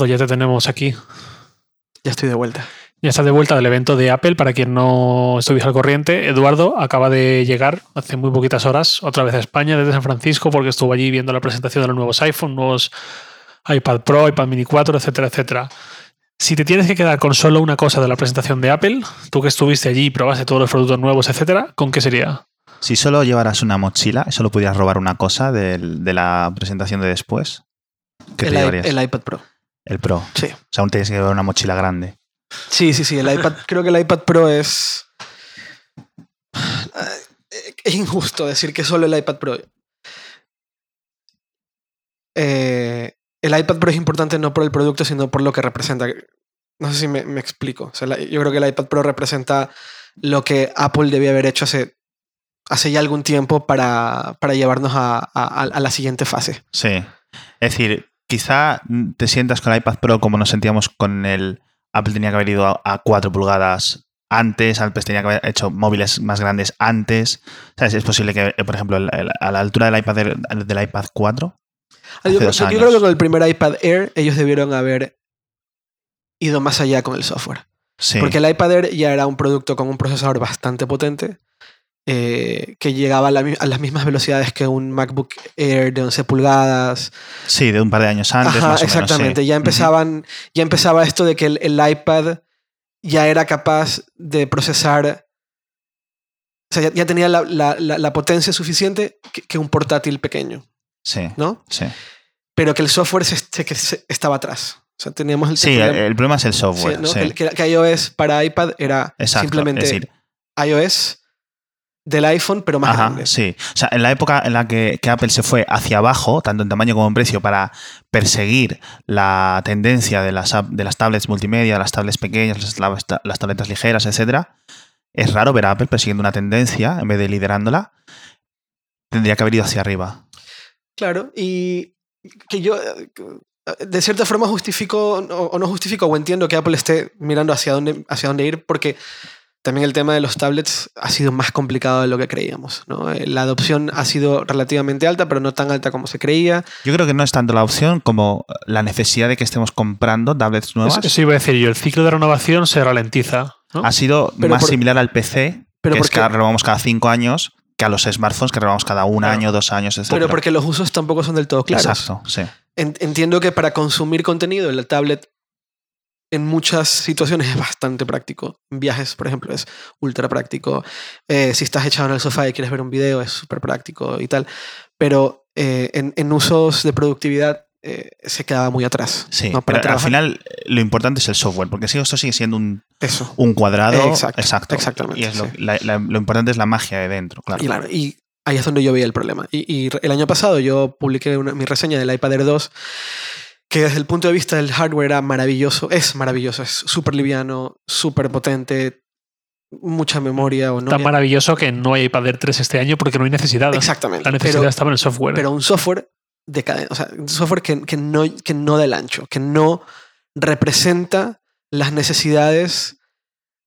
Eduardo, ya te tenemos aquí. Ya estoy de vuelta. Ya estás de vuelta del evento de Apple. Para quien no estuviese al corriente, Eduardo acaba de llegar hace muy poquitas horas otra vez a España desde San Francisco porque estuvo allí viendo la presentación de los nuevos iPhone, nuevos iPad Pro, iPad Mini 4, etcétera, etcétera. Si te tienes que quedar con solo una cosa de la presentación de Apple, tú que estuviste allí y probaste todos los productos nuevos, etcétera, ¿con qué sería? Si solo llevaras una mochila y solo pudieras robar una cosa del- de, la presentación de después, ¿qué el, te llevarías? el iPad Pro. El Pro. Sí. O sea, aún tienes que llevar una mochila grande. Sí, sí, sí. El iPad, creo que el iPad Pro es. Es injusto decir que solo el iPad Pro. Eh, el iPad Pro es importante no por el producto, sino por lo que representa. No sé si me, me explico. O sea, la- yo creo que el iPad Pro representa lo que Apple debía haber hecho hace, hace ya algún tiempo para, para llevarnos a, a- a la siguiente fase. Sí. Es decir, quizá te sientas con el iPad Pro como nos sentíamos con el Apple tenía que haber ido a, a 4 pulgadas antes, Apple tenía que haber hecho móviles más grandes antes. ¿Sabes? Es posible que, por ejemplo, el- el- a la altura del iPad, Air- del iPad 4, Ah, Yo, creo, yo creo que con el primer iPad Air ellos debieron haber ido más allá con el software. sí. Porque el iPad Air ya era un producto con un procesador bastante potente eh, que llegaba a, la mi- a las mismas velocidades que un MacBook Air de 11 pulgadas. Sí, de un par de años antes, Ajá, más o menos, exactamente. sí. Ya empezaban, ya empezaba esto de que el, el iPad ya era capaz de procesar. O sea, ya, ya tenía la, la- la- la potencia suficiente que, que un portátil pequeño, Sí, ¿no? sí. Pero que el software se, se- que se- estaba atrás. O sea, teníamos el, Sí, el, problema- el problema es el sí, software. ¿no? sí. Que iOS para iPad era Exacto. simplemente es decir, iOS del iPhone, pero más Ajá, grande. sí. O sea, en la época en la que, que Apple se fue hacia abajo, tanto en tamaño como en precio, para perseguir la tendencia de las, de las tablets multimedia, las tablets pequeñas, las, las tabletas ligeras, etcétera, es raro ver a Apple persiguiendo una tendencia en vez de liderándola. Tendría que haber ido hacia arriba. Claro, y que yo de cierta forma justifico o, o no justifico o entiendo que Apple esté mirando hacia dónde, hacia dónde ir porque también el tema de los tablets ha sido más complicado de lo que creíamos. ¿no? Eh, La adopción ha sido relativamente alta, pero no tan alta como se creía. Yo creo que no es tanto la opción como la necesidad de que estemos comprando tablets nuevas. Eso, eso iba a decir yo. El ciclo de renovación se ralentiza. ¿no? Ha sido Pero más por- similar al PC, Pero que es que renovamos cada cinco años, que a los smartphones que renovamos cada un Claro. año, dos años, etc. Pero porque los usos tampoco son del todo claros. Exacto, sí. En- Entiendo que para consumir contenido, la tablet en muchas situaciones es bastante práctico. En viajes, por ejemplo, es ultra práctico. Eh, si estás echado en el sofá y quieres ver un video, es súper práctico y tal. Pero eh, en, en usos de productividad eh, se quedaba muy atrás. Sí, ¿no? Para pero al final lo importante es el software, porque si esto sigue siendo un, Eso. un cuadrado, Exacto, exacto. exactamente, Y es lo, sí. la- la- lo importante es la magia de dentro, claro. Y, claro, y ahí es donde yo veía el problema. Y, y el año pasado yo publiqué una- mi reseña del iPad Air 2, que desde el punto de vista del hardware era maravilloso. Es maravilloso, es súper liviano, súper potente, mucha memoria. O no, Tan maravilloso que no hay iPad Air 3 este año porque no hay necesidad. Exactamente. La necesidad pero, estaba en el software. pero un software decadente, o sea, un software que, que no, que no da el ancho, que no representa las necesidades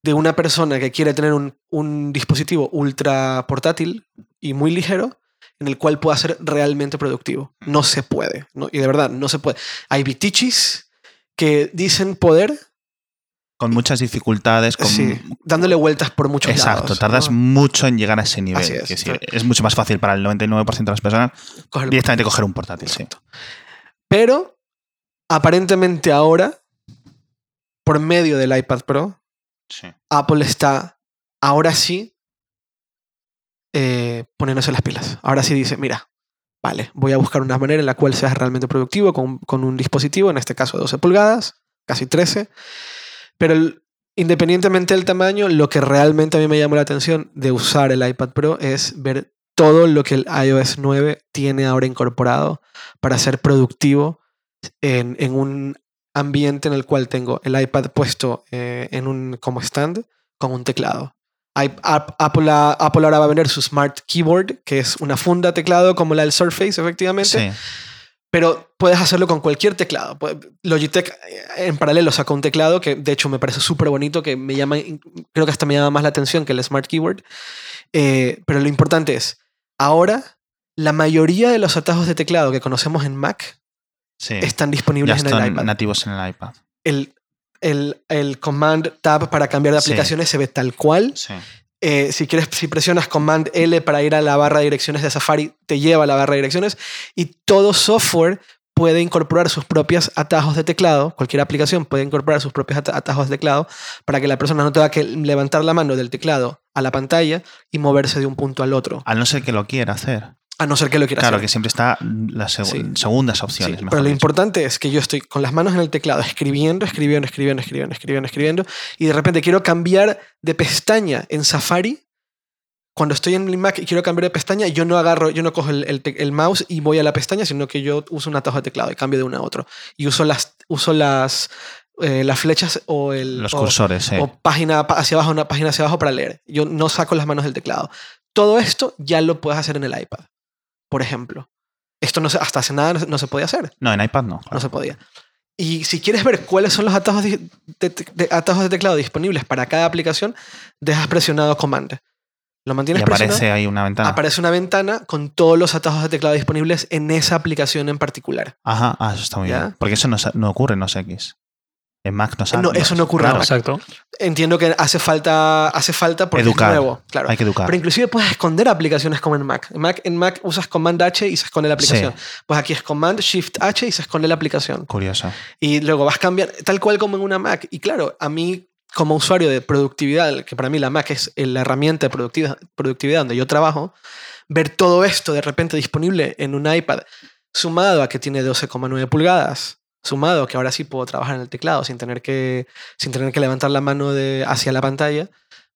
de una persona que quiere tener un, un dispositivo ultra portátil y muy ligero en el cual pueda ser realmente productivo. No se puede. ¿no? Y de verdad, no se puede. Hay bitichis que dicen poder, Con muchas dificultades, con... sí, dándole vueltas por muchos Exacto, lados. tardas ¿no? mucho en llegar a ese nivel. Es. que sí, es mucho más fácil para el 99% de las personas Coger directamente coger un portátil. Sí. Pero aparentemente ahora, por medio del iPad Pro. Apple está ahora sí eh, poniéndose las pilas. Ahora sí dice, mira, vale, voy a buscar una manera en la cual seas realmente productivo con, con un dispositivo, en este caso de 12 pulgadas, casi 13. Pero independientemente del tamaño, lo que realmente a mí me llamó la atención de usar el iPad Pro es ver todo lo que el iOS 9 tiene ahora incorporado para ser productivo en, en un ambiente en el cual tengo el iPad puesto eh, en un como stand con un teclado. Apple, ahora va a vender su Smart Keyboard, que es una funda teclado como la del Surface, efectivamente, Sí. pero puedes hacerlo con cualquier teclado. Logitech eh, en paralelo sacó un teclado que de hecho me parece súper bonito, que me llama, creo que hasta me llama más la atención que el Smart Keyboard. Eh, pero lo importante es, ahora la mayoría de los atajos de teclado que conocemos en Mac Sí. están ya disponibles en el están iPad. nativos en el iPad. El, el, el Command Tab para cambiar de Sí. aplicaciones se ve tal cual. Sí. Eh, si quieres, si presionas Command L para ir a la barra de direcciones de Safari, te lleva a la barra de direcciones. Y todo software puede incorporar sus propios atajos de teclado. Cualquier aplicación puede incorporar sus propios ata- atajos de teclado para que la persona no tenga que levantar la mano del teclado a la pantalla y moverse de un punto al otro. Al no ser que lo quiera hacer. A no ser que lo quiera Claro, hacer. que siempre está las seg- Sí. segundas Sí, opciones. mejor pero lo dicho. importante es que yo estoy con las manos en el teclado escribiendo, escribiendo, escribiendo, escribiendo, escribiendo, escribiendo, y de repente quiero cambiar de pestaña en Safari. Cuando estoy en mi Mac y quiero cambiar de pestaña, yo no agarro, yo no cojo el, el el mouse y voy a la pestaña, sino que yo uso un atajo de teclado y cambio de una a otra. Y uso las, uso las, eh, las flechas o el Los o- cursores, o página hacia abajo, una página hacia abajo para leer. Yo no saco las manos del teclado. Todo esto ya lo puedes hacer en el iPad, por ejemplo. Esto no se, hasta hace nada no se- podía hacer. No, en iPad no. claro. No se podía. Y si quieres ver cuáles son los atajos de, de- de- atajos de teclado disponibles para cada aplicación, dejas presionado Command. Lo y mantienes aparece presionado. ahí una ventana. Aparece una ventana con todos los atajos de teclado disponibles en esa aplicación en particular. Ajá, ah, eso está muy ¿Ya? bien. Porque eso no, no ocurre en OS X. En Mac no sale. No, eso no ocurre en Claro, Mac. Exacto. Entiendo que hace falta, hace falta porque Educar. es nuevo. Claro. Hay que educar. Pero inclusive puedes esconder aplicaciones como en Mac. En Mac, en Mac usas Command H y se esconde la aplicación. Pues aquí es Command Shift H y se esconde la aplicación. Curioso. Y luego vas cambiando, tal cual como en una Mac. Y claro, a mí como usuario de productividad, que para mí la Mac es la herramienta de productividad, productividad donde yo trabajo, ver todo esto de repente disponible en un iPad, sumado a que tiene 12,9 pulgadas, sumado que ahora sí puedo trabajar en el teclado sin tener que, sin tener que levantar la mano de, hacia la pantalla,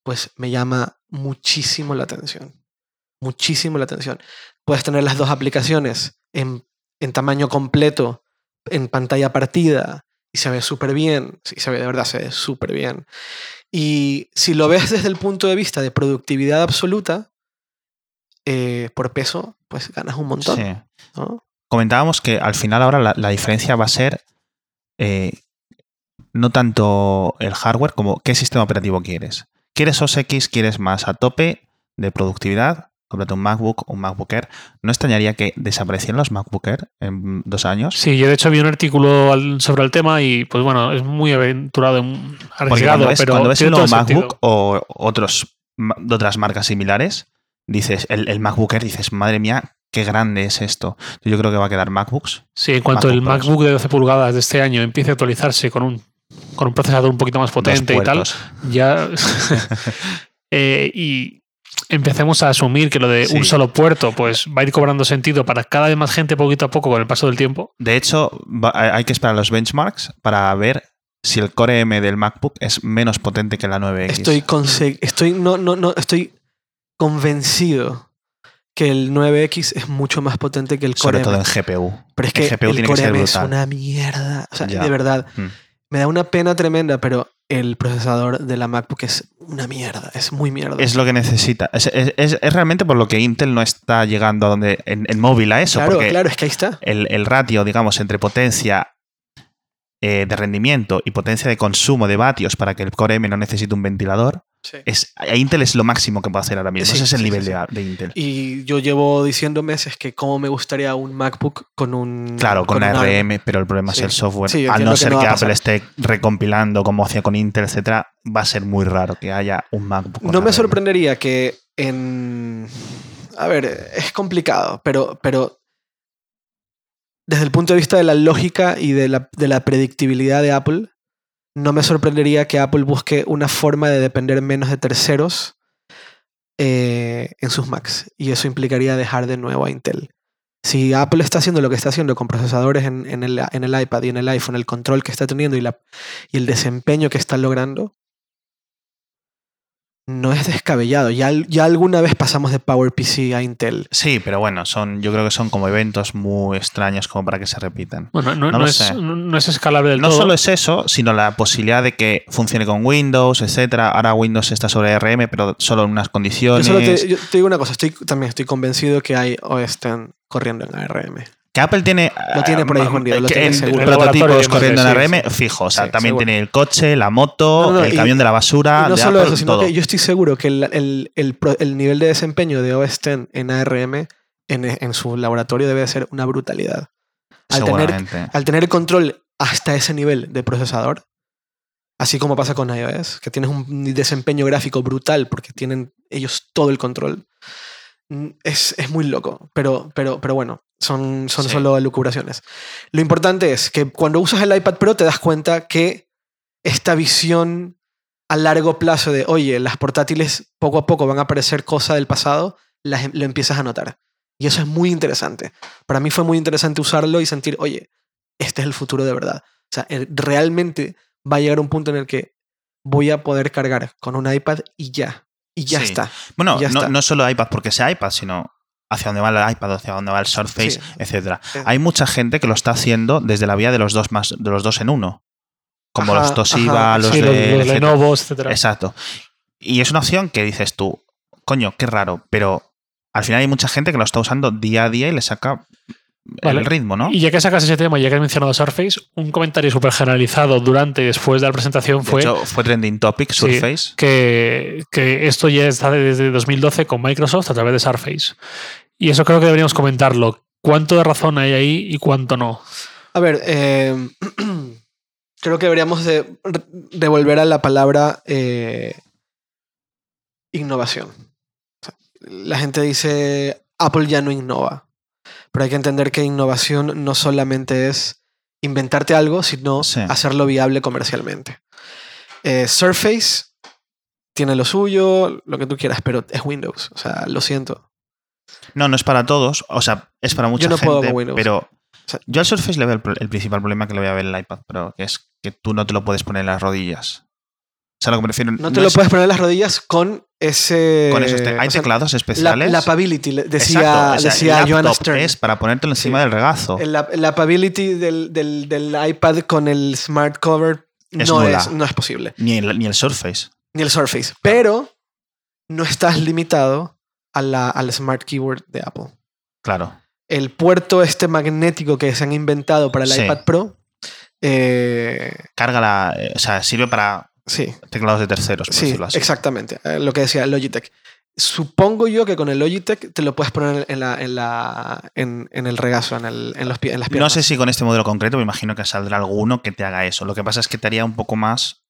pues me llama muchísimo la atención. Muchísimo la atención. Puedes tener las dos aplicaciones en, en tamaño completo, en pantalla partida, y se ve súper bien. Sí, se ve, de verdad, se ve súper bien. Y si lo ves desde el punto de vista de productividad absoluta, eh, por peso, pues ganas un montón. Sí. ¿no? Comentábamos que al final ahora la, la diferencia va a ser eh, no tanto el hardware como qué sistema operativo quieres. ¿Quieres OS X? ¿Quieres más a tope de productividad? Cómprate un MacBook un MacBook Air. ¿No extrañaría que desaparecieran los MacBook Air en dos años? Sí, yo de hecho vi un artículo al- sobre el tema y pues bueno, es muy aventurado, arriesgado, cuando ves, pero cuando ves el sentido. MacBook o otros de otras marcas similares, dices, el, el MacBook Air, dices, madre mía, qué grande es esto. Yo creo que va a quedar MacBooks. Sí, en cuanto el MacBook Pros. MacBook de 12 pulgadas de este año empiece a actualizarse con un, con un procesador un poquito más potente y tal, ya. eh, y empecemos a asumir que lo de Sí. un solo puerto pues va a ir cobrando sentido para cada vez más gente poquito a poco con el paso del tiempo. De hecho, va- hay que esperar los benchmarks para ver si el Core M del MacBook es menos potente que la 9X. Estoy, estoy, no, no, no, estoy convencido que el 9X es mucho más potente que el sobre Core todo M. en GPU. Pero es el que GPU el tiene que Core ser M es una mierda. O sea, Ya. de verdad, Mm. me da una pena tremenda, pero el procesador de la MacBook es una mierda. Es muy mierda. Es lo que necesita. Es, es- es- es realmente por lo que Intel no está llegando a donde en, en móvil a eso. claro, porque claro, es que ahí está. el, el ratio, digamos, entre potencia eh, de rendimiento y potencia de consumo de vatios para que el Core M no necesite un ventilador, es, a Intel es lo máximo que puede hacer ahora mismo. Sí, Ese es el sí, nivel sí, de, de Intel. Y yo llevo diciendo meses que cómo me gustaría un MacBook con un... Claro, con, un ARM, pero el problema Sí. es el software. Sí, Al no que ser no que Apple esté recompilando como hacía con Intel, etcétera, va a ser muy raro que haya un MacBook. con No me sorprendería que en... A ver, es complicado, pero, pero desde el punto de vista de la lógica y de la, de la predictibilidad de Apple, no me sorprendería que Apple busque una forma de depender menos de terceros eh, en sus Macs. Y eso implicaría dejar de nuevo a Intel. Si Apple está haciendo lo que está haciendo con procesadores en, el, iPad y en el iPhone, el control que está teniendo y el desempeño que está logrando, no es descabellado. Ya, ya alguna vez pasamos de PowerPC a Intel. Sí, pero bueno, son, yo creo que son como eventos muy extraños como para que se repitan. Bueno, no, No no es, no, no escalable del No todo. solo es eso, sino la posibilidad de que funcione con Windows, etcétera. Ahora Windows está sobre ARM, pero solo en unas Yo condiciones. solo te, yo te digo una cosa, estoy, también estoy convencido que hay OS X corriendo en ARM. Que Apple tiene. Lo tiene por ahí eh, escondido, lo tiene seguro. Prototipos corriendo en sí, ARM, fijo. O sea, Sí, también seguro. tiene el coche, la moto, No, no, el y- camión de la basura. y no de solo Apple, eso, sino todo. que yo estoy seguro que el, el- el pro- el nivel de desempeño de OS X en ARM en, en su laboratorio debe ser una brutalidad. al tener, al tener control hasta ese nivel de procesador, así como pasa con iOS, que tienes un desempeño gráfico brutal porque tienen ellos todo el control, es, es muy loco. Pero, pero, pero bueno, son, son Sí. solo elucubraciones. Lo importante es que cuando usas el iPad Pro te das cuenta que esta visión a largo plazo de, oye, las portátiles poco a poco van a parecer cosa del pasado, las, lo empiezas a notar. Y eso es muy interesante. Para mí fue muy interesante usarlo y sentir, oye, este es el futuro de verdad. O sea, realmente va a llegar un punto en el que voy a poder cargar con un iPad y ya. Y ya Sí. está. Bueno, ya no, está. no solo iPad porque sea iPad, sino hacia dónde va el iPad, hacia dónde va el Surface, Sí. etcétera. Eh. Hay mucha gente que lo está haciendo desde la vía de los dos más, de los dos en uno. Como Ajá, los Toshiba, ajá, los Sí, de los, los. Lenovo, etcétera. Exacto. Y es una opción que dices tú, coño, qué raro, pero al final hay mucha gente que lo está usando día a día y le saca Vale. el ritmo, ¿no? Y ya que sacas ese tema, ya que has mencionado Surface, un comentario súper generalizado durante y después de la presentación De fue hecho, fue trending topic, Sí. Surface. que, que esto ya está desde 2012 con Microsoft a través de Surface. Y eso creo que deberíamos comentarlo. ¿Cuánto de razón hay ahí y cuánto no? A ver, eh, creo que deberíamos de, de volver a la palabra eh, innovación. O sea, la gente dice, Apple ya no innova, pero hay que entender que innovación no solamente es inventarte algo, sino Sí. hacerlo viable comercialmente. Eh, Surface tiene lo suyo, lo que tú quieras, pero es Windows. O sea, lo siento. No, no es para todos, o sea, es para mucha no puedo con Windows. pero sea- yo al Surface le veo el, el principal problema que le voy a ver en el iPad, pero que es que tú no te lo puedes poner en las rodillas. O sea, lo que me refiero No te lo es puedes poner en las rodillas con ese... con esos te- hay sea, teclados La, especiales. la Pability, le- decía, Exacto, o sea, decía el Joanna Stern. es para ponértelo encima Sí. del regazo. El- La, la Pability del, del, del iPad con el Smart Cover Es no, nula. es, no es posible. Ni el, ni el Surface. Ni el Surface. Pero no estás limitado a la, al Smart Keyboard de Apple. Claro. El puerto este magnético que se han inventado para el Sí. iPad Pro, eh, Carga la. eh, O sea, sirve para sí, teclados de terceros, por sí, decirlo así. exactamente. eh, lo que decía Logitech. Supongo yo que con el Logitech te lo puedes poner en, la, en, la, en, en el regazo, en, el, en, los, en las No piernas. sé si con este modelo concreto, me imagino que saldrá alguno que te haga eso. Lo que pasa es que te haría un poco más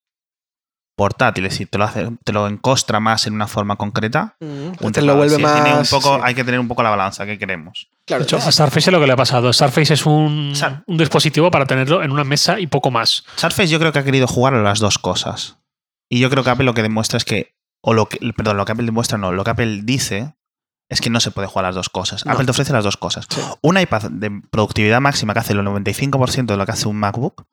portátil, es decir, te lo, hace, te lo encostra más en una forma concreta. Mm, Un te lo teclado vuelve más. Tiene un poco, sí. Hay que tener un poco la balanza que queremos. Claro, De hecho, es- a Surface es lo que le ha pasado. Surface es un, Sur- un dispositivo para tenerlo en una mesa y poco más. Surface yo creo que ha querido jugar a las dos cosas. Y yo creo que Apple lo que demuestra es que, o lo que, perdón, lo que Apple demuestra no, lo que Apple dice es que no se puede jugar a las dos cosas. No. Apple te ofrece las dos cosas. Sí. Un iPad de productividad máxima que hace el 95% de lo que hace un MacBook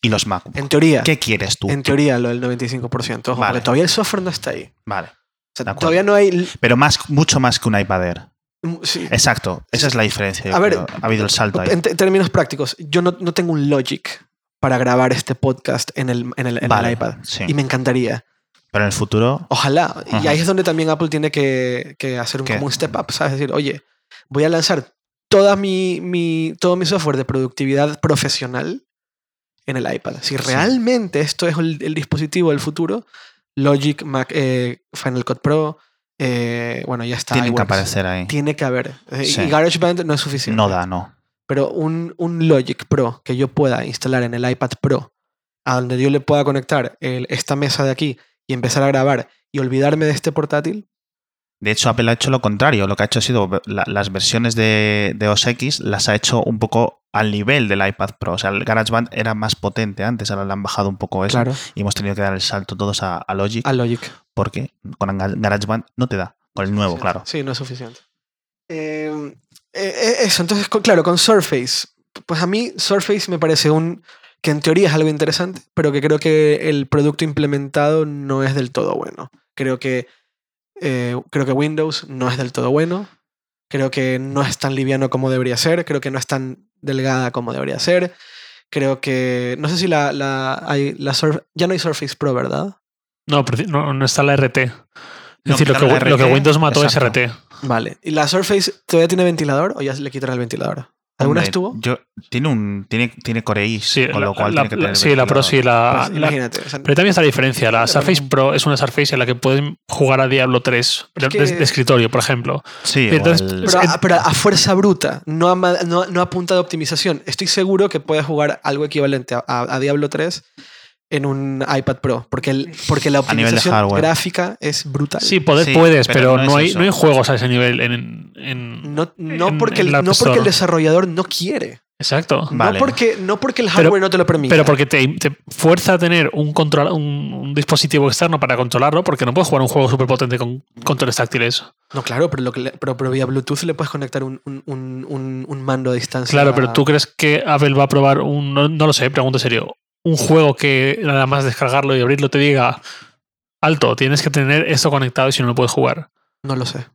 y los MacBook. en teoría. ¿Qué quieres tú? En teoría, lo del 95%. Ojo, Vale. todavía el software no está ahí. Vale. O sea, todavía no hay. Pero más, mucho más que un iPad Air. mm, sí. Exacto. Esa es la diferencia. A ver, ha habido el salto ahí. En términos prácticos, yo no, no tengo un Logic para grabar este podcast en el, en el, en el iPad. sí. Y me encantaría. Pero en el futuro, Ojalá. Y ahí es donde también Apple tiene que, que hacer un, como un step up, ¿sabes? Es decir, oye, voy a lanzar toda mi, mi, todo mi software de productividad profesional en el iPad. Si Sí. realmente esto es el, el dispositivo del futuro, Logic, Mac, eh, Final Cut Pro, eh, bueno, ya está. tienen que aparecer ahí. Tiene que haber. Eh, Sí. Y GarageBand no es suficiente. No da, no. Pero un, un Logic Pro que yo pueda instalar en el iPad Pro, a donde yo le pueda conectar el- esta mesa de aquí y empezar a grabar y olvidarme de este portátil, De hecho, Apple ha hecho lo contrario. Lo que ha hecho ha sido la- las versiones de, de OS X las ha hecho un poco al nivel del iPad Pro. O sea, el GarageBand era más potente antes, ahora le han bajado un poco eso. claro, Y hemos tenido que dar el salto todos a, a Logic a Logic. porque con Ga- GarageBand no te da. Con el nuevo, claro. Sí, no es suficiente. Eh, eh, eso, entonces, claro, con Surface. Pues a mí Surface me parece un que en teoría es algo interesante, pero que creo que el producto implementado no es del todo bueno. Creo que, eh, creo que Windows no es del todo bueno. Creo que no es tan liviano como debería ser. Creo que no es tan delgada como debería ser. Creo que. No sé si la. la, hay, la Surf- ya no hay Surface Pro, ¿verdad? No, pero no, no está la RT. Es No, decir, lo que, quitaron lo Windows mató exacto. es RT. Vale. ¿Y la Surface todavía tiene ventilador o ya le quitan el ventilador? ¿Alguna Hombre, estuvo? Yo, tiene un tiene, tiene Core X, Sí, con la, lo cual la- tiene que la- tener sí, la Pro sí, la, Pues, la- imagínate. o sea, Pero también está la diferencia. La Surface Pro es una Surface en la que puedes jugar a Diablo 3 de, que- de- de escritorio, por ejemplo. Sí, entonces- el- pero, es- a, pero a fuerza bruta, no a, no, no a punta de optimización. Estoy seguro que puedes jugar algo equivalente a, a- a Diablo 3 en un iPad Pro, porque, el, porque la optimización gráfica es brutal. Sí, poder Sí, puedes, pero pero, no hay, eso. no hay juegos a ese nivel en. en- No, no, en- porque, en el, no porque el desarrollador no quiere. Exacto. Vale. No, porque, no porque el Pero- hardware no te lo permite. Pero porque te, te fuerza a tener un, control, un, un dispositivo externo para controlarlo, porque no puedes jugar un juego súper potente con controles táctiles. No, claro, pero, lo que le- pero, pero vía Bluetooth le puedes conectar un, un, un, mando a distancia. Claro, pero ¿tú crees que Apple va a probar un. No, no lo sé, pregunto en serio. Un juego que nada más descargarlo y abrirlo te diga. Alto, tienes que tener esto conectado y si no, no puedes jugar. No lo sé.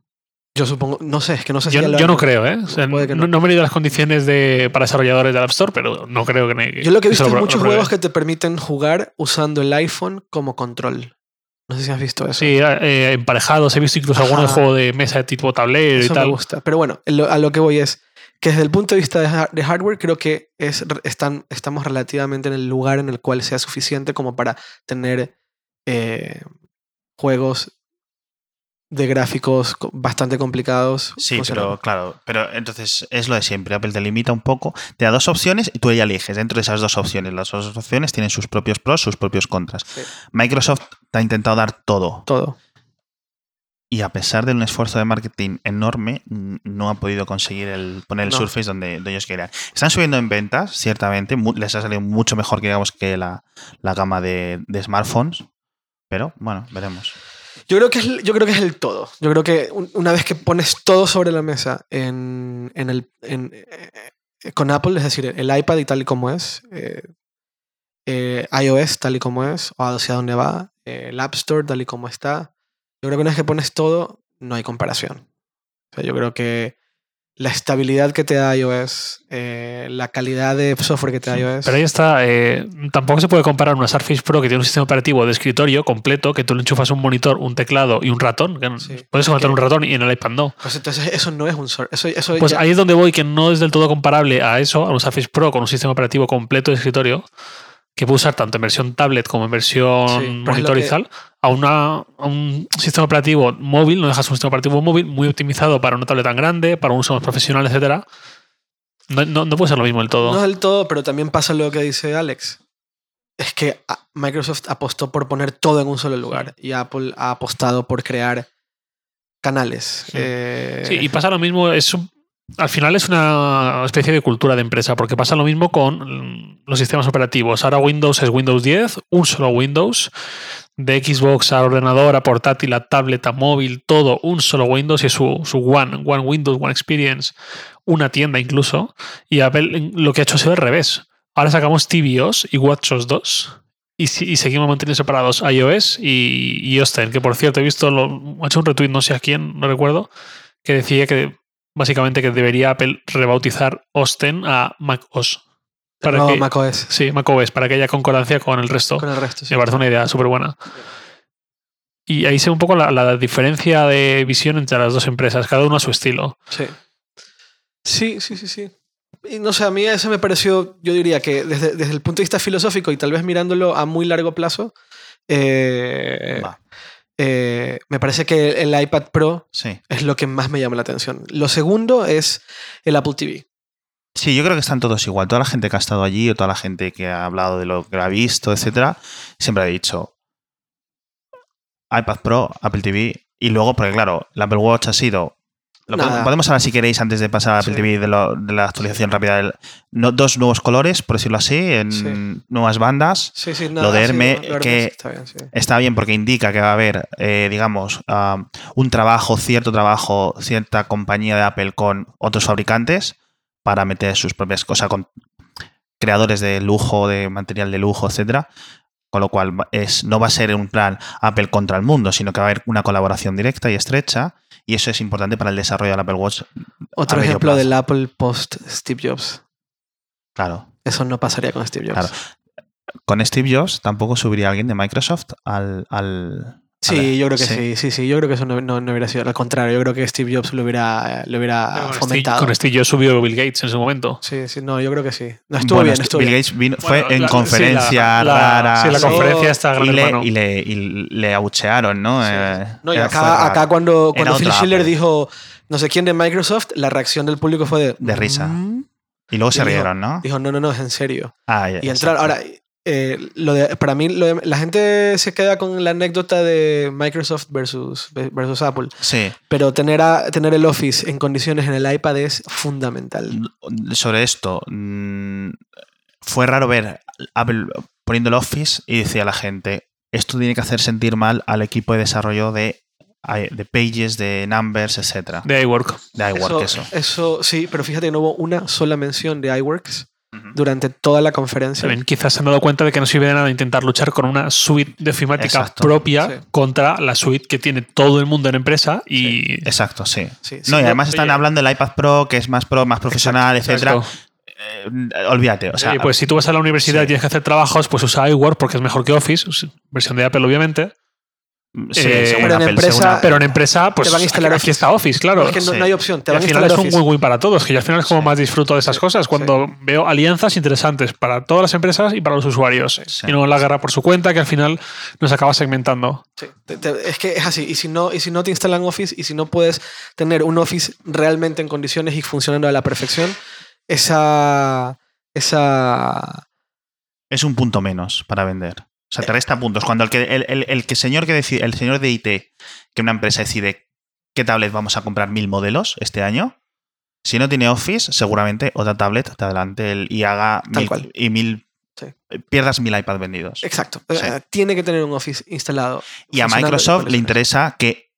Yo supongo, no sé, es que no sé si Yo, no creo, ¿eh? O sea, no, no. no me he leído las condiciones de, para desarrolladores del App Store, pero no creo que. Yo lo que he visto es muchos juegos que te permiten jugar usando el iPhone como control. No sé si has visto eso. Sí, eh, emparejados. He visto incluso algunos juegos de mesa de tipo tablero eso y me tal. gusta. Pero bueno, a lo que voy es que desde el punto de vista de, ha- de hardware creo que es, están, estamos relativamente en el lugar en el cual sea suficiente como para tener eh, juegos de gráficos co- bastante complicados. Sí, pero claro, pero entonces es lo de siempre. Apple te limita un poco, te da dos opciones y tú ya eliges. Dentro de esas dos opciones, las dos opciones tienen sus propios pros, sus propios contras. Sí. Microsoft te ha intentado dar todo Todo. Y a pesar de un esfuerzo de marketing enorme, no ha podido conseguir el poner el No. Surface donde, donde ellos querían. Están subiendo en ventas, ciertamente, les ha salido mucho mejor que digamos que la, la gama de, de smartphones, pero bueno, veremos. Yo creo, que es, el- yo creo que es el todo. Yo creo que un- una vez que pones todo sobre la mesa en, en el, en, eh, con Apple, es decir, el iPad y tal y como es, eh, eh, iOS tal y como es, o hacia dónde va, eh, el App Store tal y como está, yo creo que una vez que pones todo, no hay comparación. O sea, yo creo que la estabilidad que te da iOS, eh, la calidad de software que te da iOS... Pero ahí está. eh, tampoco se puede comparar una Surface Pro que tiene un sistema operativo de escritorio completo, que tú le enchufas un monitor, un teclado y un ratón. que Sí. Puedes Es conectar un ratón y en el iPad no. pues entonces eso no es un... Eso, eso Pues ya- ahí es donde voy, que no es del todo comparable a eso, a un Surface Pro con un sistema operativo completo de escritorio, que puede usar tanto en versión tablet como en versión Sí, es monitor y que- a, una, a un sistema operativo móvil, no dejas un sistema operativo móvil muy optimizado para una tablet tan grande, para un uso más profesional, etcétera. No, no- no puede ser lo mismo del todo. No del todo, pero también pasa lo que dice Alex. Es que ah, Microsoft apostó por poner todo en un solo lugar y Apple ha apostado por crear canales. Sí. Eh, Sí, y pasa lo mismo, es un- al final es una especie de cultura de empresa, porque pasa lo mismo con los sistemas operativos. Ahora Windows es Windows 10, un solo Windows, de Xbox a ordenador, a portátil, a tablet, a móvil, todo un solo Windows y su, su One, One Windows, One Experience, una tienda incluso. Y Apple lo que ha hecho ha sido al revés. Ahora sacamos tvOS y WatchOS 2 y, y seguimos manteniendo separados iOS y, y Osten, que por cierto he visto, lo, hecho un retweet, no sé a quién, no recuerdo, que decía que básicamente que debería Apple rebautizar Osten a macOS. Para no, que, macOS. Sí, macOS, para que haya concordancia con el resto. Con el resto. sí. Me parece una idea súper buena. Y ahí se ve un poco la, la diferencia de visión entre las dos empresas, cada uno a su estilo. Sí. Sí, sí, sí, sí. Y no sé, a mí eso me pareció, yo diría que desde, desde el punto de vista filosófico y tal vez mirándolo a muy largo plazo, eh, Va, eh, me parece que el iPad Pro sí. es lo que más me llama la atención. Lo segundo es el Apple TV. Sí, yo creo que están todos igual. Toda la gente que ha estado allí o toda la gente que ha hablado de lo que ha visto, etcétera, siempre ha dicho iPad Pro, Apple TV y luego, porque claro, el Apple Watch ha sido. Lo Nada. podemos, podemos hablar si queréis antes de pasar a Apple Sí. TV de, lo- de la actualización rápida. del- no, dos nuevos colores, por decirlo así, en Sí. nuevas bandas. Sí, sí, Lo de Herme, Hermes que- está bien, sí. Está bien porque indica que va a haber, eh, digamos, un trabajo, cierto trabajo, cierta compañía de Apple con otros fabricantes para meter sus propias cosas con creadores de lujo, de material de lujo, etcétera. Con lo cual es, no va a ser un plan Apple contra el mundo, sino que va a haber una colaboración directa y estrecha. Y eso es importante para el desarrollo del Apple Watch. Otro ejemplo plazo. del Apple post Steve Jobs. Claro. Eso no pasaría con Steve Jobs. Claro. Con Steve Jobs tampoco subiría alguien de Microsoft al, al, Sí, ver, yo creo que sí. sí. sí, sí, Yo creo que eso no, no- no hubiera sido. Al contrario, yo creo que Steve Jobs lo hubiera, lo hubiera Con Steve- fomentado. Con Steve Jobs subió Bill Gates en su momento. Sí, sí, no, yo creo que sí. No, estuvo Bueno, bien, estu- estuvo Bill bien. Gates vino- Bueno, fue en la- conferencia la- la- rara. Sí, la sí. conferencia está gran y le, y, le, y le abuchearon, ¿no? Sí, Eh. No, y acá, cuando, cuando Phil Schiller dijo no sé quién de Microsoft, la reacción del público fue de... De risa. "Mm". Y luego se dijo- rieron, ¿no? Dijo, no, no, no, es en serio. Ah, ya, Y entrar, ahora, eh, lo de, para mí, lo de- la gente se queda con la anécdota de Microsoft versus, versus Apple, Sí. pero tener, a, tener el Office en condiciones en el iPad es fundamental. Sobre esto, fue raro ver Apple poniendo el Office y decía la gente, esto tiene que hacer sentir mal al equipo de desarrollo de, de Pages, de Numbers, etcétera. De iWork. De iWork, eso. eso sí, pero fíjate que no hubo una sola mención de iWorks Durante toda la conferencia. También quizás se han dado cuenta de que no sirve de nada intentar luchar con una suite de ofimática Exacto. propia Sí. contra la suite que tiene todo el mundo en empresa y Exacto, sí. Sí, sí, no, y además están oye. hablando del iPad Pro, que es más pro, más profesional, etcétera. Exacto. Eh, olvídate, o sea, Y pues si tú vas a la universidad sí. y tienes que hacer trabajos, pues usa iWork porque es mejor que Office, versión de Apple obviamente. Sí, eh, según pero en empresa- según. Pero en empresa, pues Te van a instalar aquí, está Office, claro. Es que no, Sí. no hay opción, te Y van al a final instalar es un win-win para todos, que yo al final es como Sí. más disfruto de esas Sí, cosas, cuando veo alianzas interesantes para todas las empresas y para los usuarios. Sí. Y no la guerra por su cuenta, que al final nos acaba segmentando. Sí, te- te- es que es así. Y si, no, y si no te instalan Office y si no puedes tener un Office realmente en condiciones y funcionando a la perfección, esa. Esa. es un punto menos para vender. O sea, te resta puntos. Cuando el que el, el- el que señor que decide, el señor de IT, que una empresa decide qué tablet vamos a comprar mil modelos este año, si no tiene Office, seguramente otra tablet te adelante el, y haga Tal mil, cual. y mil Sí. pierdas mil iPad vendidos. Exacto. Sí. Eh, Tiene que tener un Office instalado. Y a Microsoft le interesa que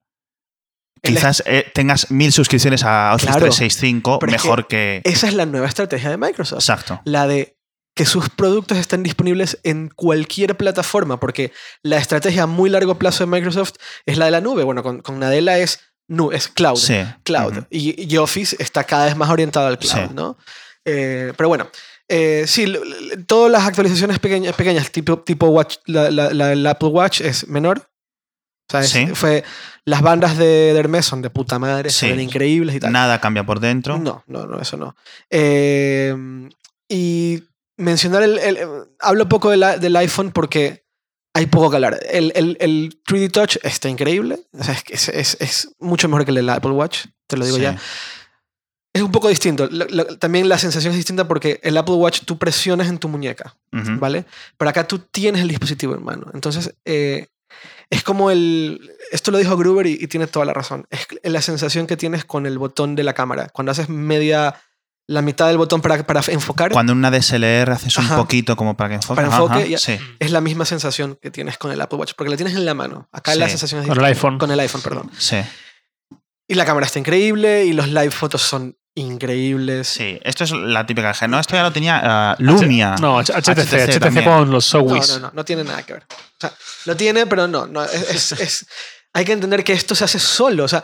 El- quizás eh, tengas mil suscripciones a Office Claro, 365 pero es mejor que... Esa es la nueva estrategia de Microsoft. Exacto. La de que sus productos estén disponibles en cualquier plataforma, porque la estrategia a muy largo plazo de Microsoft es la de la nube. Bueno, con, con Nadella es, nu- es cloud. Sí. cloud. Ujú. y, y Office está cada vez más orientado al cloud, Sí. ¿no? Eh, pero bueno, eh, sí, todas las actualizaciones pequeñas, pequeñas tipo, tipo Watch, la, la- la- el Apple Watch es menor. O sea, es- Sí. fue, las bandas de, de Hermes son de puta madre, son increíbles y tal. Nada cambia por dentro. No, no, no, eso no. Eh, y mencionar el, el- Hablo poco de la- del iPhone porque hay poco que hablar. El, el- el 3D Touch está increíble. O sea, es, es, es- mucho mejor que el del Apple Watch, te lo digo Sí. ya. Es un poco distinto. Lo- lo- también la sensación es distinta porque el Apple Watch tú presionas en tu muñeca, Ujú. ¿vale? Pero acá tú tienes el dispositivo en mano. Entonces, eh, es como el... Esto lo dijo Gruber y, y tiene toda la razón. Es la sensación que tienes con el botón de la cámara. Cuando haces media... La mitad del botón para, para enfocar, Cuando en una DSLR haces un Ajá. poquito como para que enfoque. Para enfoque, ajá, ya- sí. es la misma sensación que tienes con el Apple Watch, porque la tienes en la mano. Acá la Sí, sensación es con el iPhone. Con el iPhone, perdón. Sí, Y la cámara está increíble y los live fotos son increíbles. sí. Esto es la típica no, esto ya lo tenía ah, Lumia. No, H- HTC, HTC, también. con los No, Sowis. no, no, no tiene nada que ver. O sea, lo tiene, pero no, no es, es- es- hay que entender que esto se hace solo. O sea,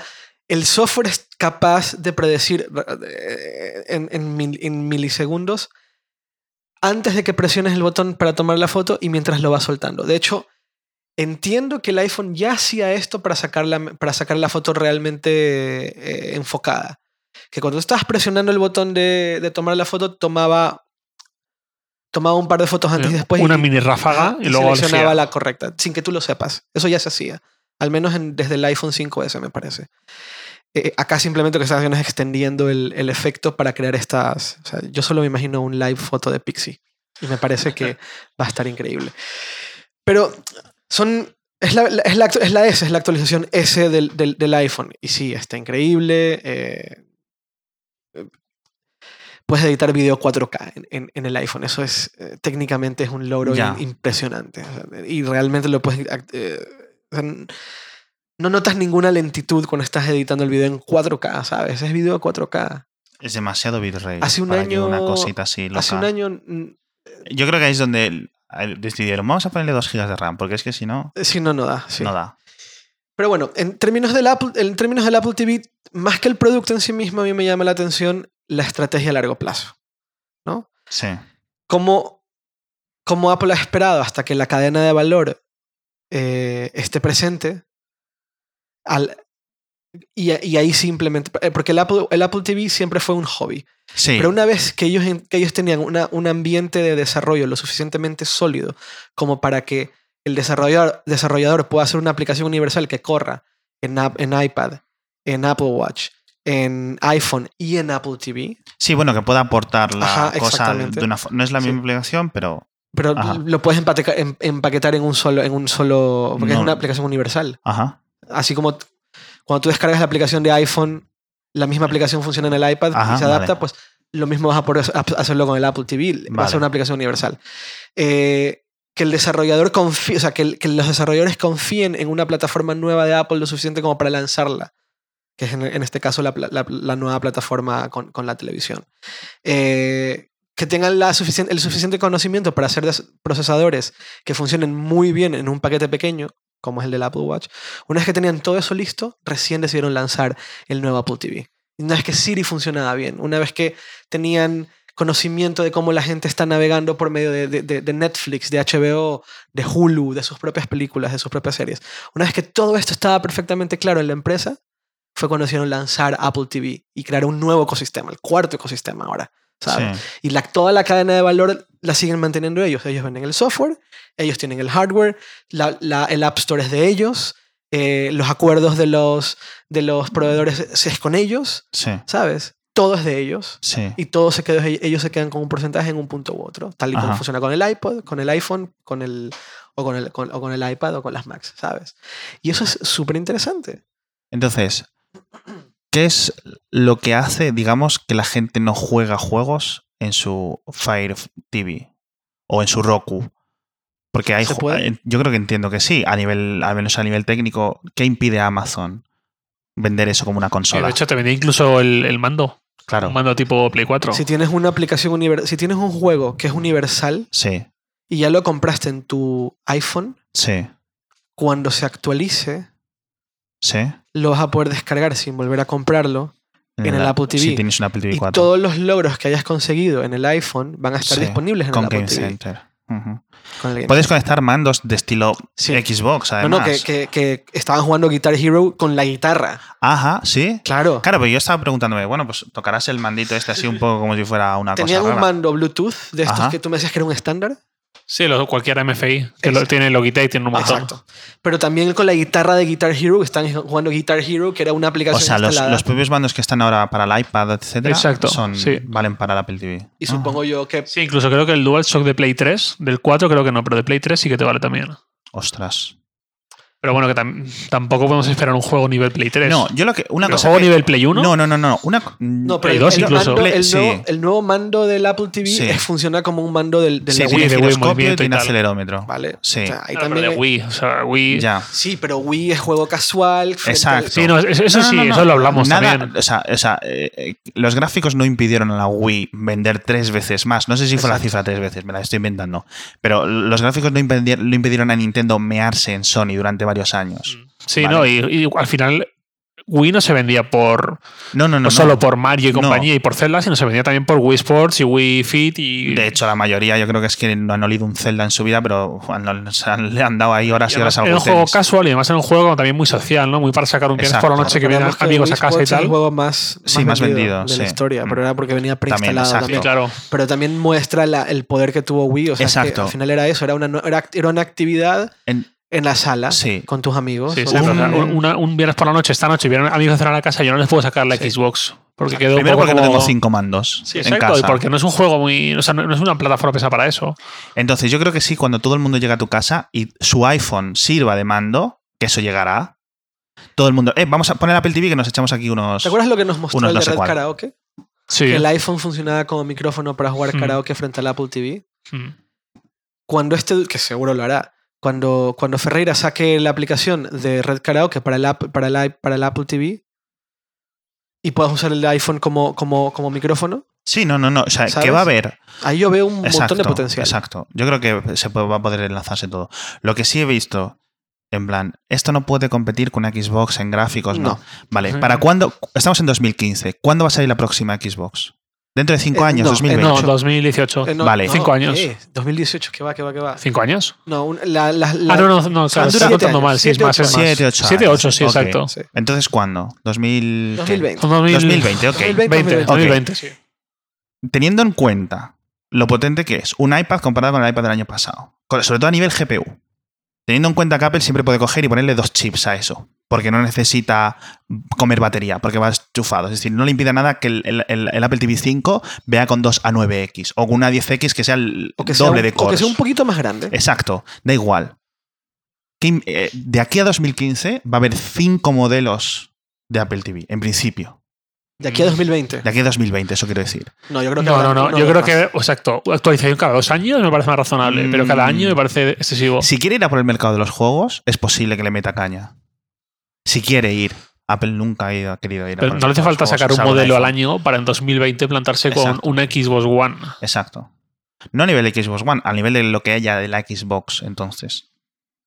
el software es capaz de predecir eh, en, en mil- en milisegundos antes de que presiones el botón para tomar la foto y mientras lo vas soltando. De hecho, entiendo que el iPhone ya hacía esto para sacar la, para sacar la foto realmente eh, enfocada. Que cuando estabas presionando el botón de, de tomar la foto, tomaba, tomaba un par de fotos antes y después. Una y- mini ráfaga Ajá, y luego seleccionaba la correcta, sin que tú lo sepas. Eso ya se hacía. Al menos en- desde el iPhone 5S, me parece. Eh, acá simplemente lo que están haciendo es extendiendo el, el efecto para crear estas. O sea, yo solo me imagino un live foto de Pixie. Y me parece que va a estar increíble. Pero son. Es la, es la, actu- es la S, es la actualización S del, del, del iPhone. Y sí, está increíble. eh, puedes editar video 4K en, en- en el iPhone. Eso es eh, técnicamente es un logro impresionante. O sea, y realmente lo puedes. eh, sea, no notas ninguna lentitud cuando estás editando el video en 4K, ¿sabes? Es video 4K. Es demasiado bitrate. Hace un para que año- Una cosita así loca. Hace un año. mm, Yo creo que ahí es donde eh, decidieron, vamos a ponerle 2 GB de RAM, porque es que si no, Sí, no, no da. sí. no da. Pero bueno, en términos, del Apple, en términos del Apple TV, más que el producto en sí mismo, a mí me llama la atención la estrategia a largo plazo. ¿no? Sí. Como, como Apple ha esperado hasta que la cadena de valor eh, esté presente al, y, y ahí simplemente, eh, porque el Apple, el Apple TV siempre fue un hobby. Sí. Pero una vez que ellos, que ellos tenían una- un ambiente de desarrollo lo suficientemente sólido como para que el desarrollador, desarrollador pueda hacer una aplicación universal que corra en, en iPad, en Apple Watch, en iPhone y en Apple TV, Sí, bueno, que pueda aportar la Ajá, cosa de una No es la Sí. misma aplicación, pero. Pero Ajá. lo puedes em- empaquetar en un solo, en un solo porque es No. una aplicación universal. Ajá. Así como cuando tú descargas la aplicación de iPhone, la misma aplicación funciona en el iPad Ajá, y se adapta, vale. pues lo mismo vas a poder ha- hacerlo con el Apple TV. Va a Vale. ser una aplicación universal. Eh, que el desarrollador confíe, o sea, que, el- que los desarrolladores confíen en una plataforma nueva de Apple lo suficiente como para lanzarla. Que es en, en este caso la, la- la nueva plataforma con, con la televisión. Eh, que tengan el suficiente conocimiento para hacer procesadores que funcionen muy bien en un paquete pequeño, como es el del Apple Watch. Una vez que tenían todo eso listo, recién decidieron lanzar el nuevo Apple TV. Una vez que Siri funcionaba bien, una vez que tenían conocimiento de cómo la gente está navegando por medio de- de Netflix, de HBO, de Hulu, de sus propias películas, de sus propias series. Una vez que todo esto estaba perfectamente claro en la empresa, fue cuando decidieron lanzar Apple TV y crear un nuevo ecosistema, el cuarto ecosistema ahora. ¿Sabes? Sí. Y la, toda la cadena de valor la siguen manteniendo ellos. Ellos venden el software, ellos tienen el hardware, la- la- el App Store es de ellos, eh, los acuerdos de los, de los proveedores es con ellos, Sí. ¿sabes? Todo es de ellos. Sí. Y todo se queda, ellos se quedan con un porcentaje en un punto u otro, tal y como funciona con el iPod, con el iPhone, con el, o, con el, con- o con el iPad o con las Macs, ¿sabes? Y eso es súper interesante. Entonces, ¿qué es lo que hace, digamos, que la gente no juega juegos en su Fire TV o en su Roku? Porque hay yo creo que entiendo que sí, a nivel, al menos a nivel técnico, ¿qué impide a Amazon vender eso como una consola? de hecho, te vendía incluso el, el mando. claro. Un mando tipo Play 4. Si tienes una aplicación universal, si tienes un juego que es universal Sí, y ya lo compraste en tu iPhone, sí, cuando se actualice, sí. lo vas a poder descargar sin volver a comprarlo. En el Apple TV. Si tienes un Apple TV Y 4. todos los logros que hayas conseguido en el iPhone van a estar Sí, disponibles en el Apple Game TV. Center. Con el Game Puedes conectar mandos de estilo Sí. Xbox, No, además. no, que, que, que estaban jugando Guitar Hero con la guitarra. Ajá, sí. Claro. Claro, pero yo estaba preguntándome, bueno, pues tocarás el mandito este así un poco como si fuera una Tenían cosa un rara. mando Bluetooth de estos Ajá. que tú me decías que era un estándar. Sí, lo, cualquier MFI que lo, tiene Logitech, tiene un montón. Exacto. Pero también con la guitarra de Guitar Hero, están jugando Guitar Hero, que era una O aplicación sea, los, los propios mandos que están ahora para el iPad, etcétera, Exacto, son, sí. valen para el Apple TV. Y Ah. supongo yo que Sí, incluso creo que el DualShock de Play 3, del 4 creo que no, pero de Play 3 sí que te vale también. Ostras. Pero bueno, que tam- tampoco podemos esperar un juego nivel Play 3. No, yo lo que. Una ¿Pero cosa. juego que- nivel Play 1? No, no, no, no. Una, No, pero Play el, 2 el incluso. mando- el, Sí. nuevo, el nuevo mando del Apple TV Sí. funciona como un mando del, del sí, de Wii, tiene de Wii, giroscopio y movimiento y tiene acelerómetro. Vale. Sí. O sea, ahí pero también de hay- Wii. O sea, Wii. Ya. Sí, pero Wii es juego casual. Exacto. Sí, no, eso, No, no, sí, no, no. eso lo hablamos Nada, también. O sea, o sea, eh, eh, los gráficos no impidieron a la Wii vender tres veces más. No sé si fue la cifra tres veces, me la estoy inventando. Pero los gráficos no impidieron, no impidieron a Nintendo mearse en Sony durante varios años. Sí, Vale. no, y, y al final Wii no se vendía por No, no, no. no no. solo por Mario y No. compañía y por Zelda, sino se vendía también por Wii Sports y Wii Fit y De hecho, la mayoría yo creo que es que no han olido un Zelda en su vida, pero bueno, se han- le han dado ahí horas y, además horas al era un juego casual y además era un juego también muy social, ¿no? Muy para sacar un viernes por la Exacto. noche que vienen amigos Wii a casa y Sports es tal. el juego más, Sí, más vendido, de sí. la historia, pero Mm. era porque venía preinstalado exacto. también. Sí, claro. Pero también muestra la- el poder que tuvo Wii. O sea, es que Exacto. al final era eso, era una, no- era, era una actividad En- en la sala Sí. con tus amigos. Sí, un- un, una- un viernes por la noche, esta noche, vienen amigos a cenar a casa, yo no les puedo sacar la Sí. Xbox. Porque quedó Primero porque no tengo cinco mandos Sí, en exacto. Y casa. porque no es un juego muy. O sea, no no es una plataforma pensada para eso. Entonces, yo creo que sí, cuando todo el mundo llega a tu casa y su iPhone sirva de mando, que eso llegará, todo el mundo, eh, vamos a poner Apple TV que nos echamos aquí unos... ¿Te acuerdas lo que nos mostró unos el no de sé Red cuál. Karaoke? Sí. Que el iPhone funcionaba como micrófono para jugar Mm. karaoke frente al Apple TV. Mm. Cuando este, que seguro lo hará, cuando, cuando Ferreira saque la aplicación de Red Karaoke para el, app- para el, para el Apple TV y puedas usar el iPhone como, como, como micrófono, Sí, no, no, no. O sea, que va a haber... ahí yo veo un Exacto, montón de potencial. Exacto. Yo creo que se puede- va a poder enlazarse todo. Lo que sí he visto, en plan, esto no puede competir con una Xbox en gráficos, ¿no? No. Vale. ¿para cuándo? Estamos en 2015. ¿Cuándo va a salir la próxima Xbox? Dentro de cinco Eh, años, no, eh, 2020. No, 2018. Eh, no, Vale. no, Cinco años. ¿qué? 2018, que va, que va, que va. ¿Cinco años? No, un- la, la- la- ah, no, no, no, claro, son estoy siete contando años, mal. Sí, es siete, más, es ocho más. Siete, ocho 7, años. 8, sí, Ok. exacto. Sí. Entonces, ¿cuándo? 2000, ¿qué? 2020. 2020, ok. 2020, 20, 2020. 2020, sí. Teniendo en cuenta lo potente que es un iPad comparado con el iPad del año pasado, sobre todo a nivel GPU, teniendo en cuenta que Apple siempre puede coger y ponerle dos chips a eso, porque no necesita comer batería, porque va enchufado. Es decir, no le impide nada que el, el- el- el Apple TV 5 vea con dos A9X o con una 10X que sea el que, sea doble un, de o que cores. sea un poquito más grande. Exacto, da igual. Que, eh, de aquí a 2015 va a haber cinco modelos de Apple TV, en principio. De aquí a 2020. De aquí a 2020, eso quiero decir. No, yo creo que No, no, no. Yo creo que, exacto, actualización cada dos años me parece más razonable, pero cada Mm. año me parece excesivo. Si quiere ir a por el mercado de los juegos, es posible que le meta caña. Si quiere ir. Apple nunca ha, ido- ha querido ir a Pero por el no le hace falta juegos, sacar un modelo al año para en 2020 plantarse con una Xbox One. Exacto. No a nivel de Xbox One, a nivel de lo que haya de la Xbox, entonces.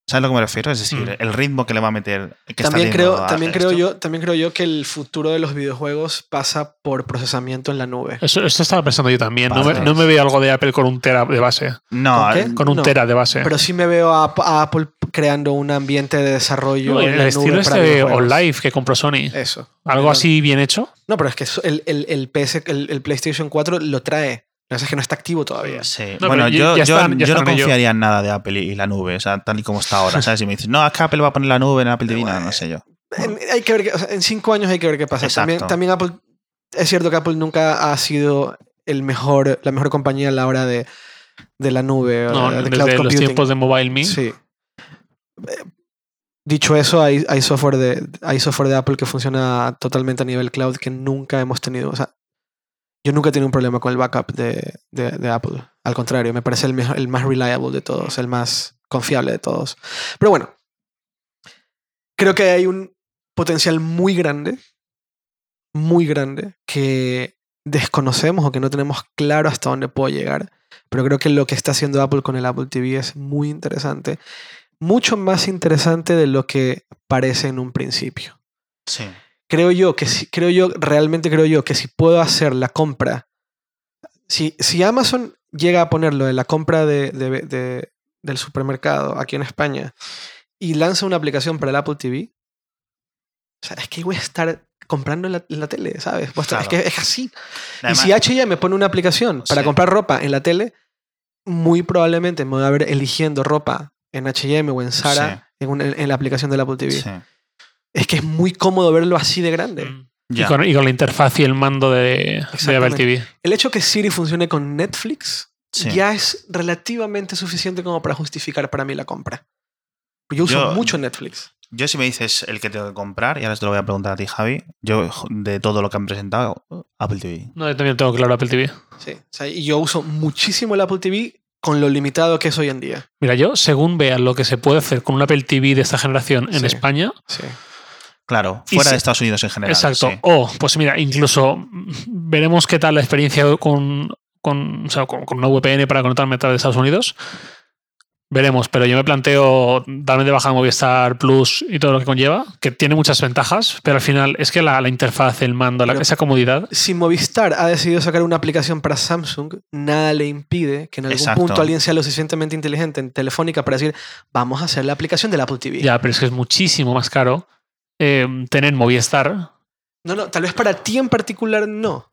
¿Sabes a lo que me refiero? Es decir, Mm. el ritmo que le va a meter. que También creo, a también, esto. creo yo, también creo yo que el futuro de los videojuegos pasa por procesamiento en la nube. Eso, eso estaba pensando yo también. No me, Vale. no me veo algo de Apple con un tera de base. No, ¿Con qué? Con un No, tera de base. Pero sí me veo a, a Apple creando un ambiente de desarrollo. No, en el la estilo nube este para de videojuegos. OnLive que compró Sony. Eso. Algo así bien hecho. No, pero es que el, el PS, el, el PlayStation 4 lo trae. Lo que pasa es que no está activo todavía. Sí. No, bueno, yo, ya yo- están- ya yo no confiaría en nada de Apple y la nube, o sea, tal y como está ahora. ¿Sabes? Si me dices, no, es que Apple va a poner la nube en Apple TV, no, no sé yo. En, hay que ver o sea, en cinco años hay que ver qué pasa. También, también Apple. Es cierto que Apple nunca ha sido el mejor, la mejor compañía a la hora de, de la nube. No, de desde cloud los computing. tiempos de Mobile Me. Sí. Eh, Dicho eso, hay, hay, software de, hay software de Apple que funciona totalmente a nivel cloud que nunca hemos tenido. O sea, yo nunca he tenido un problema con el backup de, de- Apple. Al contrario, me parece el, mejor, el más reliable de todos, el más confiable de todos. Pero bueno, creo que hay un potencial muy grande, muy grande, que desconocemos o que no tenemos claro hasta dónde puede llegar. Pero creo que lo que está haciendo Apple con el Apple TV es muy interesante. Mucho más interesante de lo que parece en un principio. Sí. Creo yo que si, creo yo, realmente creo yo que si puedo hacer la compra, si, si Amazon llega a ponerlo en la compra de, de- de- del supermercado aquí en España y lanza una aplicación para el Apple TV, o sea, es que voy a estar comprando en la, en la tele, ¿sabes? Claro. Es que es así. Además- y si H&M pone una aplicación para Sí. comprar ropa en la tele, muy probablemente me voy a ver eligiendo ropa en H&M o en Zara en, una- en la aplicación del Apple TV. sí. Es que es muy cómodo verlo así de grande. Mm. Y, con, y con la interfaz y el mando de, de Apple. TV. El hecho que Siri funcione con Netflix Sí. ya es relativamente suficiente como para justificar para mí la compra. Yo uso Yo- mucho Netflix. Yo si me dices el que tengo que comprar, y ahora te lo voy a preguntar a ti, Javi, yo de todo lo que han presentado, Apple TV. No, yo también tengo claro Apple TV. Sí. O sea, y yo uso muchísimo el Apple TV con lo limitado que es hoy en día. Mira, yo, según vea lo que se puede hacer con un Apple TV de esta generación en Sí. España, Sí. Claro, fuera si- de Estados Unidos en general. exacto. sí. O, pues mira, incluso veremos qué tal la experiencia con, con, o sea, con, con una VPN para conectarme a de Estados Unidos. Veremos, pero yo me planteo darme de baja en Movistar Plus y todo lo que conlleva, que tiene muchas ventajas, pero al final es que la, la interfaz, el mando, la- esa comodidad. Si Movistar ha decidido sacar una aplicación para Samsung, nada le impide que en algún Exacto. punto alguien sea lo suficientemente inteligente en Telefónica para decir, vamos a hacer la aplicación del Apple TV. Ya, pero es que es muchísimo más caro eh, tener Movistar. No, no, tal vez para ti en particular no.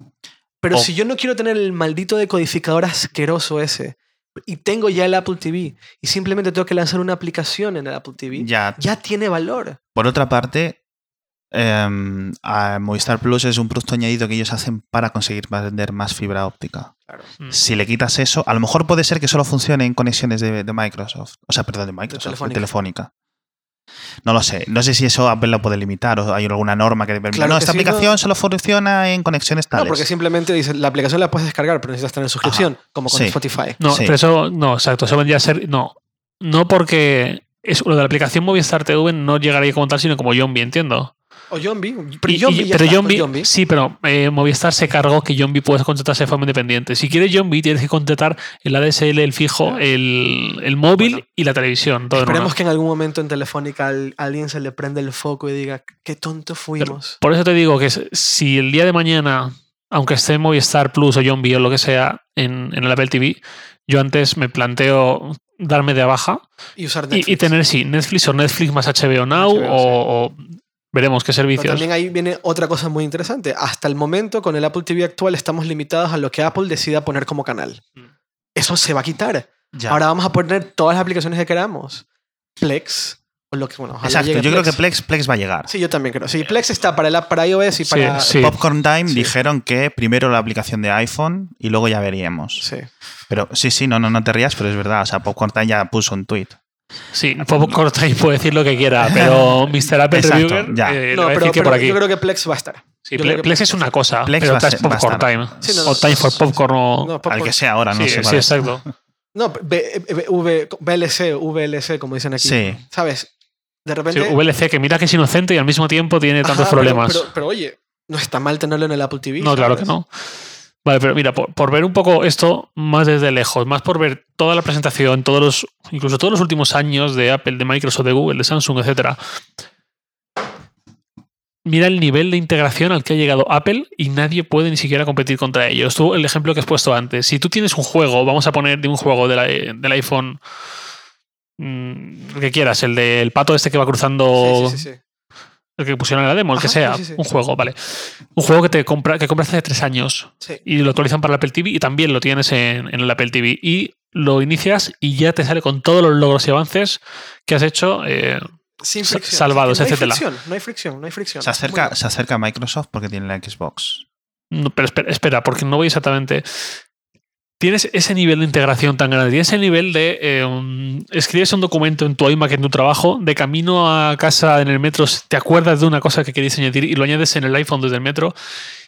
Pero O- si yo no quiero tener el maldito decodificador asqueroso ese y tengo ya el Apple TV y simplemente tengo que lanzar una aplicación en el Apple TV, ya, Ya, tiene valor. por otra parte, em, a Movistar Plus es un producto añadido que ellos hacen para conseguir vender más fibra óptica. Mm. Si le quitas eso, a lo mejor puede ser que solo funcione en conexiones de, de Microsoft. O sea, perdón, de Microsoft, de Telefónica. Telefónica. No lo sé. No sé si eso Apple lo puede limitar o hay alguna norma que permita. Claro no, que esta sí, aplicación no. solo funciona en conexiones tales. No, porque simplemente dice, la aplicación la puedes descargar, pero necesitas tener suscripción, como con Sí. Spotify. No, Sí. pero eso, no, exacto, eso vendría a ser, no, no porque es, lo de la aplicación Movistar TV no llegaría como tal, sino como Yombi, entiendo. O Yombi. Pero Y- y- Yombi pero Yombi, Yombi. sí, pero eh, Movistar se cargó que Yombi puedes contratarse de forma independiente. Si quieres Yombi, tienes que contratar el ADSL, el fijo, el, el móvil Bueno. y la televisión. Todo Esperemos que en algún momento en Telefónica al- alguien se le prende el foco y diga, qué tonto fuimos. Por eso te digo que si el día de mañana aunque esté Movistar Plus o John o lo que sea en, en el Apple TV, yo antes me planteo darme de baja Y usar y, Netflix. y tener, sí, Netflix o Netflix más HBO Now HBO, o, o veremos qué Pero servicios. también ahí viene otra cosa muy interesante. Hasta el momento, con el Apple TV actual, estamos limitados a lo que Apple decida poner como canal. Mm. Eso se va a quitar. Ya. Ahora vamos a poner todas las aplicaciones que queramos. Plex, o lo que, bueno, Exacto, yo creo que Plex, Plex va a llegar. Sí, yo también creo. Sí, Plex está para, para iOS y Sí, para... sí. Popcorn Time Sí. dijeron que primero la aplicación de iPhone y luego ya veríamos. Sí. Pero sí, sí, no, no, no te rías, pero es verdad. O sea, Popcorn Time ya puso un tweet. Sí, Popcorn Time puede decir lo que quiera, pero Mr. Apple Exacto, Reviewer ya. eh, No, pero, decir que pero por aquí. yo creo que Plex va a estar. Sí, yo Ple- creo que Plex es una cosa, Plex pero otra es Popcorn. Time. Sí, no, no, o Time for sí, sí, Popcorn o... No, Al que sea ahora, no sí, sé sí, exacto. No, B- B- V- VLC, VLC, como dicen aquí. Sí. ¿Sabes? De Sí, repente... VLC, que mira que es inocente y al mismo tiempo tiene tantos Ajá, pero- problemas. Pero, pero, oye, no está mal tenerlo en el Apple TV. no, claro que ¿sabes? no. Vale, pero mira, por, por ver un poco esto más desde lejos, más por ver toda la presentación, todos los, incluso todos los últimos años de Apple, de Microsoft, de Google, de Samsung, etcétera. Mira el nivel de integración al que ha llegado Apple y nadie puede ni siquiera competir contra ellos. Tú, el ejemplo que has puesto antes, si tú tienes un juego, vamos a poner de un juego de del iPhone, mm, que quieras, el del pato este que va cruzando sí, sí, sí. El que pusieron en la demo, el que sea, sí, sí, sí. un juego, vale. Un juego que te compra, que compras hace tres años Sí. y lo actualizan para el Apple TV y también lo tienes en, en el Apple TV y lo inicias y ya te sale con todos los logros y avances que has hecho. eh, Sin Sa- fricción. salvados, no hay etcétera. fricción, no hay fricción, no hay fricción. Se acerca, se acerca a Microsoft porque tiene la Xbox. no, pero espera, espera, porque no voy exactamente. Tienes ese nivel de integración tan grande, tienes ese nivel de eh, escribes un documento en tu iMac en tu trabajo, de camino a casa en el metro, te acuerdas de una cosa que querías añadir y lo añades en el iPhone desde el metro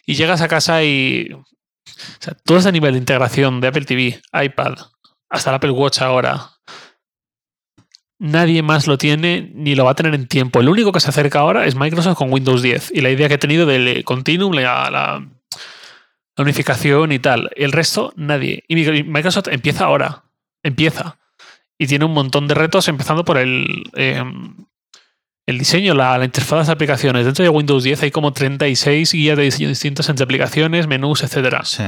y llegas a casa y. O sea, todo ese nivel de integración de Apple TV, iPad, hasta el Apple Watch ahora. Nadie más lo tiene ni lo va a tener en tiempo. El único que se acerca ahora es Microsoft con Windows 10 y la idea que he tenido del Continuum, la, la- la unificación y tal. El resto, nadie. Y Mi- Microsoft empieza ahora. Empieza. Y tiene un montón de retos, empezando por el, eh, el diseño, la, la interfaz de las aplicaciones. Dentro de Windows 10 hay como 36 guías de diseño distintas entre aplicaciones, menús, etcétera. Sí.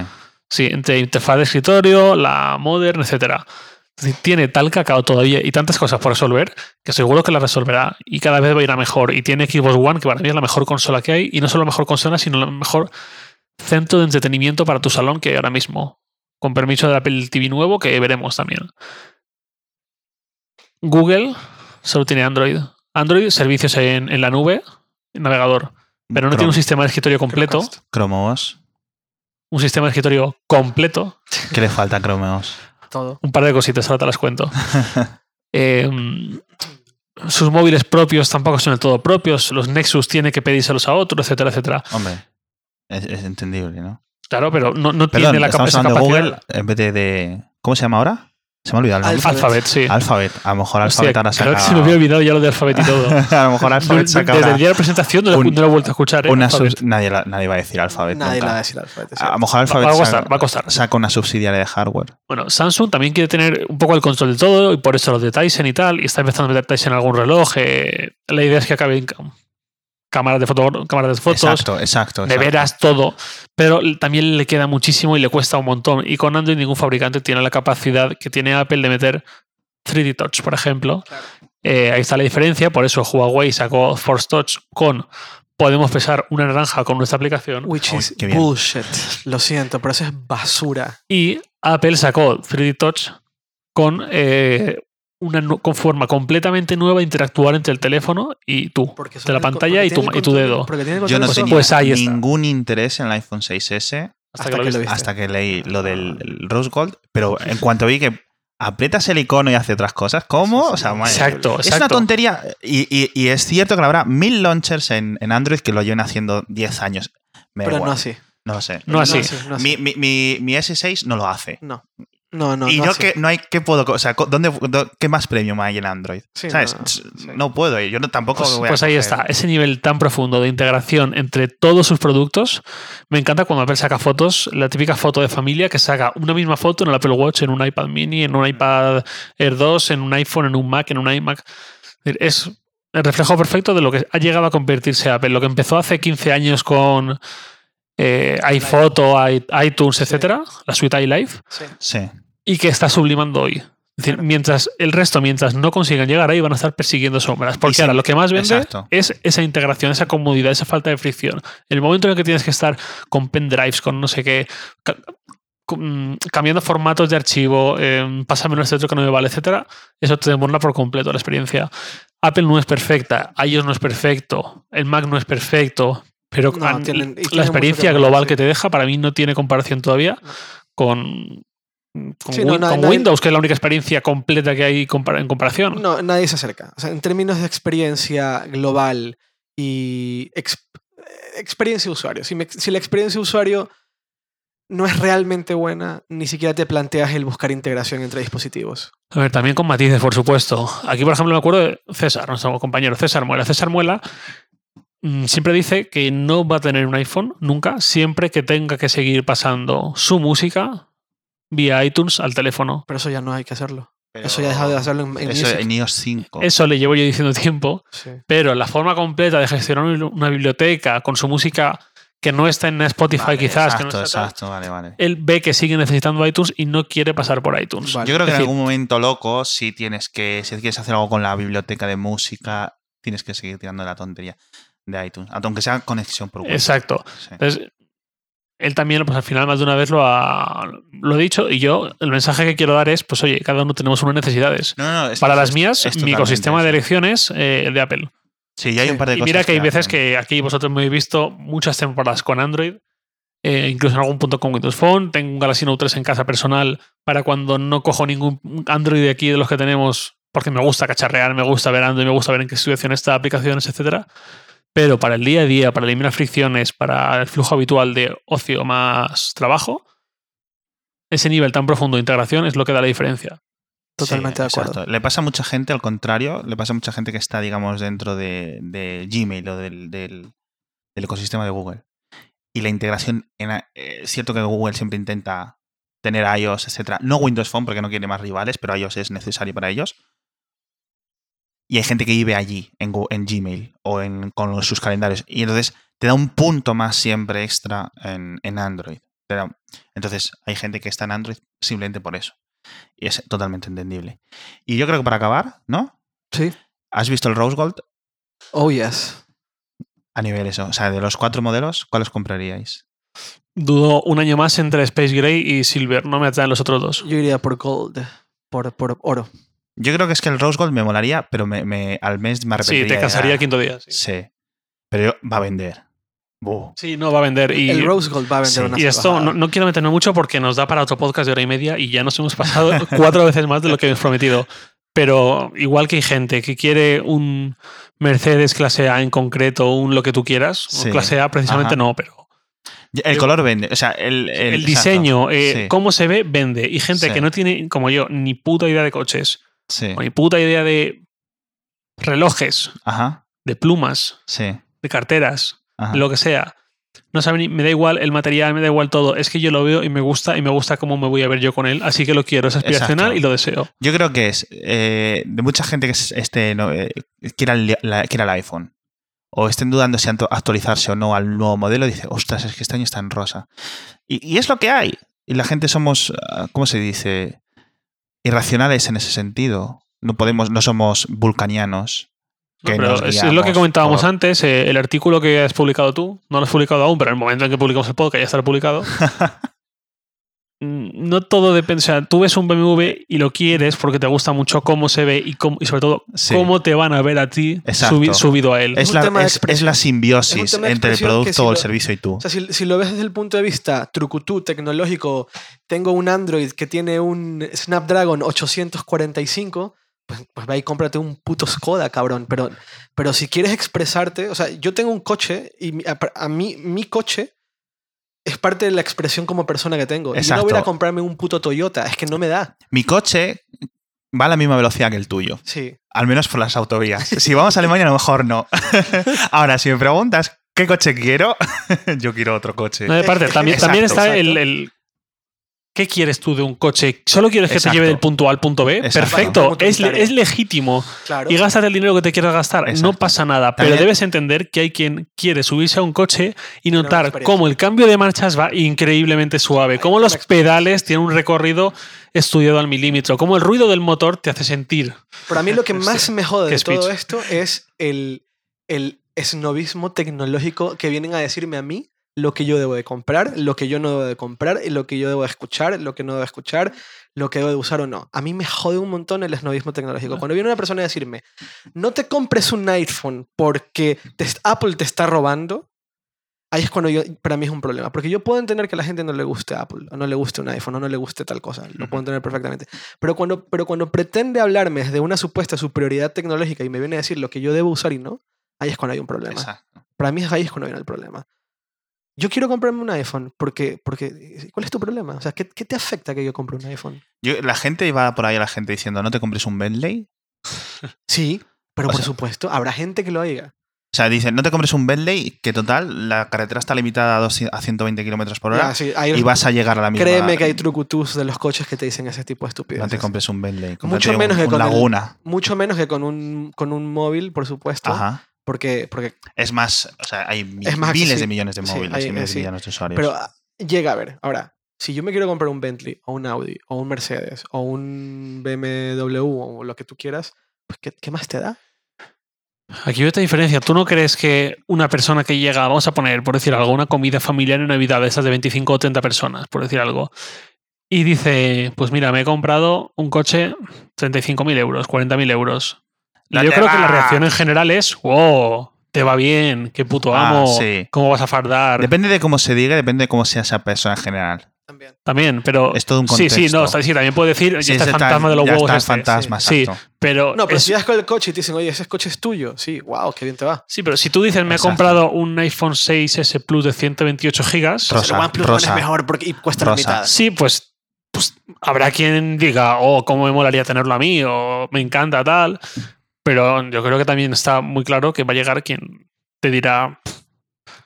Sí, entre interfaz de escritorio, la modern, etcétera. Tiene tal cacao todavía y tantas cosas por resolver que seguro que la resolverá y cada vez va a ir a mejor. Y tiene Xbox One, que para mí es la mejor consola que hay, y no solo la mejor consola, sino el mejor centro de entretenimiento para tu salón que hay ahora mismo. Con permiso del Apple TV nuevo, que veremos también. Google solo tiene Android. Android, servicios en, en la nube, navegador. Pero no tiene un sistema de escritorio completo. Chrome OS. Un sistema de escritorio completo. ¿Qué le falta a Chrome OS? Todo. Un par de cositas, ahora te las cuento. Eh, sus móviles propios tampoco son del todo propios. Los Nexus tiene que pedírselos a otro, etcétera, etcétera. Hombre, es, es entendible, ¿no? Claro, pero no, no Perdón, tiene la estamos hablando de capacidad. Google en vez de, de- ¿Cómo se llama ahora? Se me ha olvidado el nombre. Alphabet. Alphabet, sí. Alphabet. A lo mejor Hostia, Alphabet ahora claro saca... que se me había olvidado ya lo de Alphabet y todo. a lo mejor Alphabet saca Desde el día de la presentación no, lo- un- no lo he vuelto a escuchar. ¿eh? una sub- nadie, la- nadie va a decir Alphabet Nadie nunca. va a decir Alphabet. A lo mejor Va, Alphabet va a saca, costar, va a costar. saca una subsidiaria de hardware. Bueno, Samsung también quiere tener un poco el control de todo y por eso los de Tyson y tal. Y está empezando a meter Tyson en algún reloj. eh, la idea es que acaben cam- cámaras de, foto, cámaras de fotos. Exacto, exacto. exacto. neveras, todo. Pero también le queda muchísimo y le cuesta un montón. Y con Android ningún fabricante tiene la capacidad que tiene Apple de meter 3D Touch, por ejemplo. Claro. Eh, ahí está la diferencia. Por eso Huawei sacó Force Touch con podemos pesar una naranja con nuestra aplicación. Which is bullshit. Lo siento, pero eso es basura. Y Apple sacó 3D Touch con, eh, una con forma completamente nueva de interactuar entre el teléfono y tú. Porque De la pantalla y tu, y tu dedo. Yo no tenía Pues ahí está. ningún interés en el iPhone 6S Hasta, hasta que lo que lo viste. viste. hasta que leí lo del el Rose Gold, pero en cuanto vi que aprietas el icono y hace otras cosas, ¿cómo? O sea, madre- Exacto, Es una tontería y, y- y es cierto que habrá mil launchers en, en Android que lo lleven haciendo 10 años. Me Pero igual, no así. no lo sé. No así. no así. Mi, mi- mi- mi S6 no lo hace. No. No, no, y no yo así. que no hay qué puedo, o sea, ¿dónde, dó- qué más premium hay en Android? Sí, ¿Sabes? no, no, sí. No puedo, yo no tampoco Pues, voy a pues ahí está, ese nivel tan profundo de integración entre todos sus productos. Me encanta cuando Apple saca fotos, la típica foto de familia que saca una misma foto en el Apple Watch, en un iPad mini, en un iPad Air 2, en un iPhone, en un Mac, en un iMac. Es el reflejo perfecto de lo que ha llegado a convertirse Apple. Lo que empezó hace 15 años con eh, iPhoto, iTunes, Sí. etcétera, la suite iLife, Sí. Sí. Y que está sublimando hoy. Es decir, Claro. mientras el resto, mientras no consigan llegar ahí, van a estar persiguiendo sombras. Porque sí, ahora lo que más vende exacto. es esa integración, esa comodidad, esa falta de fricción. El momento en el que tienes que estar con pendrives, con no sé qué, con- cambiando formatos de archivo, eh, pásamelo este otro que no me vale, etcétera, eso te demora por completo la experiencia. Apple no es perfecta, iOS no es perfecto, el Mac no es perfecto, pero No, tienen- la experiencia que global que sí. te deja para mí no tiene comparación todavía No. con, con, Sí, no, Win- na- con nadie- Windows, que es la única experiencia completa que hay en comparación. No, nadie se acerca. O sea, en términos de experiencia global y ex- experiencia de usuario. Si, me- si la experiencia de usuario no es realmente buena, ni siquiera te planteas el buscar integración entre dispositivos. A ver, también con matices, por supuesto. Aquí, por ejemplo, me acuerdo de César, nuestro compañero César Muela. César Muela mm, siempre dice que no va a tener un iPhone nunca, siempre que tenga que seguir pasando su música vía iTunes al teléfono. Pero eso ya no hay que hacerlo. Pero Eso ya ha dejado de hacerlo en, en Eso en iOS 5. Eso le llevo yo diciendo tiempo, Sí. pero la forma completa de gestionar una biblioteca con su música que no está en Spotify Vale, quizás, que Exacto, no está tal, exacto, vale, vale. él ve que sigue necesitando iTunes y no quiere pasar por iTunes. Vale. Yo creo que Es en decir- algún momento loco, si tienes que, si quieres hacer algo con la biblioteca de música, tienes que seguir tirando la tontería de iTunes, aunque sea conexión por Wi-Fi. Exacto. Sí. Entonces, él también, pues al final, más de una vez lo ha, lo ha dicho. Y yo, el mensaje que quiero dar es: pues oye, cada uno tenemos unas necesidades. No, no, Para las mías, es mi ecosistema de elecciones eh, el de Apple. Sí, ya hay un par de Y cosas. mira que hay veces que aquí vosotros me habéis visto muchas temporadas con Android, eh, incluso en algún punto con Windows Phone. Tengo un Galaxy Note 3 en casa personal para cuando no cojo ningún Android de aquí de los que tenemos, porque me gusta cacharrear, me gusta ver Android, me gusta ver en qué situación está, aplicaciones, etcétera. Pero para el día a día, para eliminar fricciones, para el flujo habitual de ocio más trabajo, ese nivel tan profundo de integración es lo que da la diferencia. Totalmente de acuerdo. exacto. Le pasa a mucha gente, al contrario, le pasa a mucha gente que está, digamos, dentro de, de Gmail o del, del- del ecosistema de Google. Y la integración, en, a- eh, es cierto que Google siempre intenta tener iOS, etcétera. No Windows Phone porque no quiere más rivales, pero iOS es necesario para ellos. Y hay gente que vive allí, en, en Gmail o en, con sus calendarios. Y entonces te da un punto más siempre extra en, en Android. Da- entonces hay gente que está en Android simplemente por eso. Y es totalmente entendible. Y yo creo que para acabar, ¿no? Sí. ¿Has visto el Rose Gold? Oh, yes. A nivel eso. O sea, de los cuatro modelos, ¿cuáles compraríais? Dudo un año más entre Space Gray y Silver. No me atraen los otros dos. Yo iría por gold, por, por oro. Yo creo que es que el Rose Gold me molaría, pero me, me- al mes me arrepentiría. Sí, te dar- el quinto día. Sí, Sí. Pero va a vender. Buh. Sí, no va a vender. Y, el rose gold va a vender sí. una y esto no, no quiero meterme mucho porque nos da para otro podcast de hora y media y ya nos hemos pasado cuatro veces más de lo que hemos prometido. Pero igual que hay gente que quiere un Mercedes clase A en concreto, un lo que tú quieras, Sí. clase A precisamente Ajá. no, pero El color vende. O sea, el, el, diseño, eh, Sí, cómo se ve, vende. Y gente Sí. que no tiene, como yo, ni puta idea de coches, sí. o ni puta idea de relojes, Ajá. de plumas, Sí. de carteras, Ajá. lo que sea. No sabe ni, me da igual el material, me da igual todo. Es que yo lo veo y me gusta y me gusta cómo me voy a ver yo con él. Así que lo quiero, es aspiracional Exacto. y lo deseo. Yo creo que es eh, de mucha gente que es- este, no, eh, quiera, el, la- quiera el iPhone o estén dudando si actualizarse o no al nuevo modelo, dice, ostras, es que este año está en rosa. Y, y es lo que hay. Y la gente somos, ah, ¿cómo se dice? Irracionales en ese sentido. No podemos, no somos vulcanianos. No, pero es, lo que comentábamos por- antes, eh, el artículo que has publicado tú, no lo has publicado aún, pero en el momento en que publicamos el podcast ya estará publicado. No todo depende, o sea, tú ves un BMW y lo quieres porque te gusta mucho cómo se ve y, cómo- y sobre todo Sí. cómo te van a ver a ti subi- subido a él. Es la, es- la simbiosis entre el producto si o el lo- servicio y tú. O sea, si, si lo ves desde el punto de vista trucutú, tecnológico, tengo un Android que tiene un Snapdragon 845, pues, pues ve y cómprate un puto Skoda, cabrón. Pero, pero si quieres expresarte, o sea, yo tengo un coche y a, a mí mi coche es parte de la expresión como persona que tengo. Y yo no voy a ir a Exacto. comprarme un puto Toyota, es que no me da. Mi coche va a la misma velocidad que el tuyo. Sí. Al menos por las autovías. Si vamos a Alemania, a lo mejor no. Ahora, si me preguntas qué coche quiero, yo quiero otro coche. No, aparte, también, Exacto, también está exacto. el, el- ¿Qué quieres tú de un coche? ¿Solo quieres que Exacto. te lleve del punto A al punto B? Exacto. Perfecto, es, es legítimo. Claro. Y gástate el dinero que te quieras gastar. No pasa nada. Pero También- debes entender que hay quien quiere subirse a un coche y notar cómo el cambio de marchas va increíblemente suave. Cómo los pedales tienen un recorrido estudiado al milímetro. Cómo el ruido del motor te hace sentir. Pero a mí lo que más me jode de todo esto es el, el snobismo tecnológico que vienen a decirme a mí lo que yo debo de comprar, lo que yo no debo de comprar, lo que yo debo de escuchar, lo que no debo de escuchar, lo que debo de usar o no. A mí me jode un montón el snobismo tecnológico. Cuando viene una persona a decirme, no te compres un iPhone porque te- Apple te está robando, ahí es cuando yo, para mí es un problema. Porque yo puedo entender que a la gente no le guste Apple, o no le guste un iPhone, o no le guste tal cosa. Lo puedo entender perfectamente. Pero cuando, pero cuando pretende hablarme de una supuesta superioridad tecnológica y me viene a decir lo que yo debo usar y no, ahí es cuando hay un problema. Exacto. Para mí es ahí es cuando viene el problema. Yo quiero comprarme un iPhone porque, porque ¿cuál es tu problema? O sea, ¿qué, qué te afecta que yo compre un iPhone? Yo- la gente iba por ahí, la gente diciendo, no te compres un Bentley. Sí, pero O por sea- supuesto, habrá gente que lo diga. O sea, dicen, no te compres un Bentley, que total, la carretera está limitada a, 200 a 120 kilómetros por hora sí, y vas a llegar a la misma. créeme que hay trucutus de los coches que te dicen ese tipo de estupideces. No te compres un Bentley. Mucho menos un, que un con el- Laguna. Mucho menos que con un, con un móvil, por supuesto. Ajá. Porque, porque Es más, o sea, hay mi- Es más miles de millones de Sí, móviles hay- y miles sí. de millones de usuarios. Pero ah, llega a ver, ahora, si yo me quiero comprar un Bentley o un Audi o un Mercedes o un BMW o lo que tú quieras, pues ¿qué, qué más te da? Aquí hay otra diferencia. ¿Tú no crees que una persona que llega, vamos a poner, por decir algo, una comida familiar en Navidad de esas de 25 o 30 personas, por decir algo, y dice, pues mira, me he comprado un coche 35.000 euros, 40.000 euros. Y La yo creo que la reacción en general es, wow, te va bien, qué puto Ah, amo, sí. cómo vas a fardar. Depende de cómo se diga, depende de cómo sea esa persona en general. También. También, pero... Es todo un Sí, sí, no, contexto. sí, también puede decir, Sí, ya está el ese tal- fantasma de los ya huevos está el este. fantasma, Sí, exacto. pero... No, pero es- si vas con el coche y te dicen, oye, ese coche es tuyo, sí, wow, qué bien te va. Sí, pero si tú dices, me he Exacto. comprado un iPhone 6S Plus de 128 gigas, Rosa, el OnePlus One rosa. es mejor porque y cuesta la Rosa. mitad. sí, pues, pues habrá quien diga, oh, cómo me molaría tenerlo a mí, o me encanta tal. Pero yo creo que también está muy claro que va a llegar quien te dirá,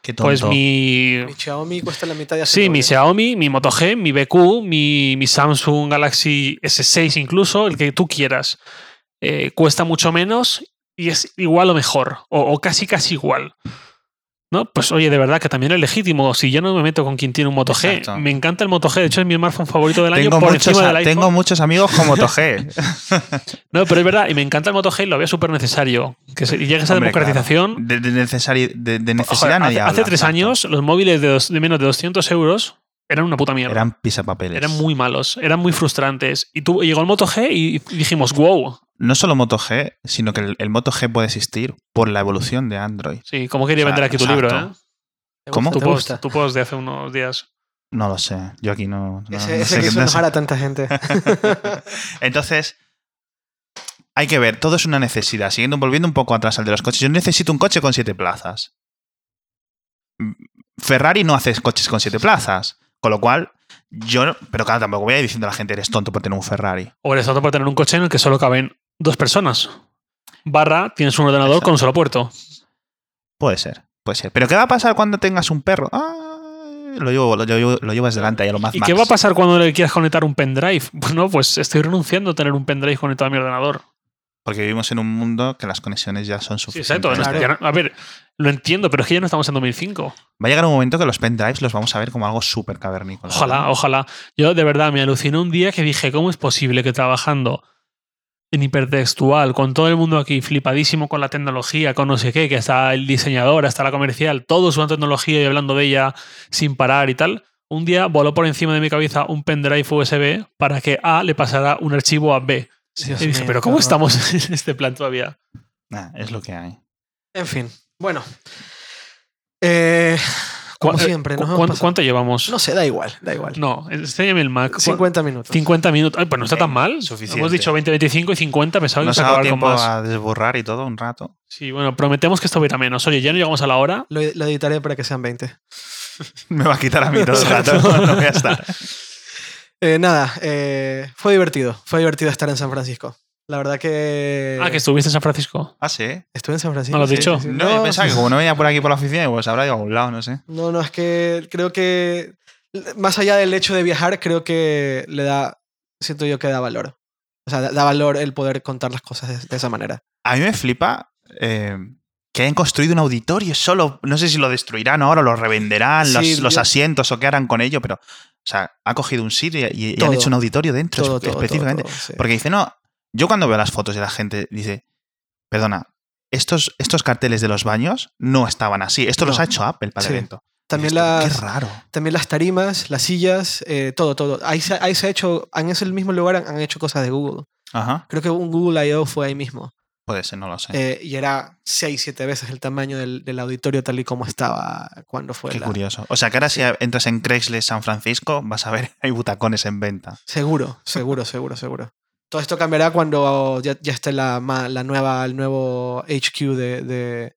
Qué tonto. pues mi... Mi Xiaomi cuesta la mitad de Sí, mi Xiaomi, mi Moto G, mi BQ, mi, mi Samsung Galaxy S6 incluso, el que tú quieras. Eh, cuesta mucho menos y es igual o mejor, o, o casi casi igual. ¿No? Pues oye, de verdad que también es legítimo. Si yo no me meto con quien tiene un Moto G, me encanta el Moto G. De hecho, es mi smartphone favorito del año tengo, por muchos, encima del iPhone. tengo muchos amigos con Moto G. No, pero es verdad, y me encanta el Moto G y lo veo súper necesario. Que se, y llegue esa Hombre, democratización. claro. De, de necesari- de- de Joder, necesidad hace, nadie hace habla, tres años, los móviles de, dos- de menos de 200 euros eran una puta mierda. Eran pisapapeles. Eran muy malos, eran muy frustrantes. Y tú llegó el Moto G y dijimos, wow. No solo Moto G, sino que el, el Moto G puede existir por la evolución de Android. Sí, ¿cómo quería O sea, vender aquí tu exacto. libro? ¿eh? ¿Te ¿Cómo? Tu ¿Te post, tu post de hace unos días. No lo sé. Yo aquí no. no- Ese, no ese sé que enojar a tanta gente. Entonces, hay que ver, todo es una necesidad. Siguiendo, volviendo un poco atrás al de los coches, yo necesito un coche con siete plazas. Mm, Ferrari no hace coches con siete plazas. Con lo cual, yo. Pero claro, tampoco voy a ir diciendo a la gente eres tonto por tener un Ferrari. O eres tonto por tener un coche en el que solo caben dos personas. Barra, tienes un ordenador con un solo puerto. Puede ser, puede ser. Pero ¿qué va a pasar cuando tengas un perro? Ah, lo, llevo, lo, llevo- lo llevas delante ahí a lo más ¿Y qué va a pasar cuando le quieras conectar un pendrive? Bueno, pues estoy renunciando a tener un pendrive conectado a mi ordenador. Porque vivimos en un mundo que las conexiones ya son Sí, suficientes. exacto. Claro. A ver, lo entiendo, pero es que ya no estamos en 2005. Va a llegar un momento que los pendrives los vamos a ver como algo súper cavernícola. Ojalá, ojalá. Yo de verdad me aluciné un día que dije, ¿cómo es posible que trabajando en hipertextual, con todo el mundo aquí flipadísimo con la tecnología, con no sé qué, que está el diseñador, hasta la comercial, todo una tecnología y hablando de ella sin parar y tal, un día voló por encima de mi cabeza un pendrive USB para que A le pasara un archivo a B. Dios y dije, mío, pero ¿cómo estamos en este plan todavía? Nah, es lo que hay. En fin, bueno. Eh, como ¿Cu- siempre, hemos ¿cuánto, llevamos? No sé, da igual, da igual. No, enséñame el Mac. 50 minutos. 50 minutos. Ay, pues no está tan mal. suficiente. Hemos dicho 20, 25 y 50. Pensaba que Nos ha dado acabar con tiempo más. a desborrar y todo un rato. Sí, bueno, prometemos que esto va a ir a menos. Oye, ya no llegamos a la hora. Lo, lo editaré para que sean 20. Me va a quitar a mí todo el rato. No voy a estar. Eh, nada, eh, fue divertido. Fue divertido estar en San Francisco. La verdad que. Ah, que estuviste en San Francisco. Ah, sí. Estuve en San Francisco. ¿No lo has sí, dicho? sí, sí. No, yo pensaba que como no venía por aquí por la oficina, pues habrá ido a algún lado, no sé. No, no, es que creo que más allá del hecho de viajar, creo que le da, siento yo que da valor. O sea, da, valor el poder contar las cosas de, de esa manera. A mí me flipa eh, que hayan construido un auditorio solo. No sé si lo destruirán ahora, lo revenderán, Sí, los, los asientos o qué harán con ello, pero. O sea, ha cogido un sitio y, y han hecho un auditorio dentro Todo, espe- todo, todo, específicamente. todo, sí. Porque dice, no. Yo cuando veo las fotos de la gente, dice, perdona, estos, estos carteles de los baños no estaban así. Esto los ha hecho Apple para el evento. También las, Qué raro. también las tarimas, las sillas, eh, todo, todo. Ahí se, ahí se ha hecho, en ese mismo lugar han, han hecho cosas de Google. Ajá. Creo que un Google I.O. fue ahí mismo. Puede ser, no lo sé. Eh, y era 6, 7 veces el tamaño del, del auditorio tal y como estaba cuando fue Qué la- curioso. O sea, que ahora si entras en Craigslist San Francisco, vas a ver, hay butacones en venta. Seguro, seguro, seguro, seguro. Todo esto cambiará cuando ya, ya esté la, nueva, el nuevo HQ de, de-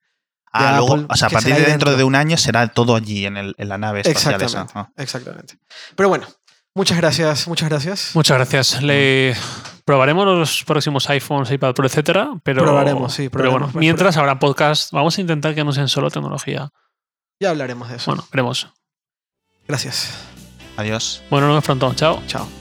Ah, luego, o sea, a partir de dentro dentro. de un año será todo allí en, el- en la nave espacial esa. Exactamente, Ah. exactamente. Pero bueno, muchas gracias, muchas gracias. Muchas gracias. Le probaremos los próximos iPhones, iPad Pro, etcétera, pero Probaremos, sí, Pero probaremos. bueno, mientras habrá podcast, vamos a intentar que no sean solo tecnología. Ya hablaremos de eso. Bueno, veremos. Gracias. Adiós. Bueno, nos vemos pronto. Chao. Chao.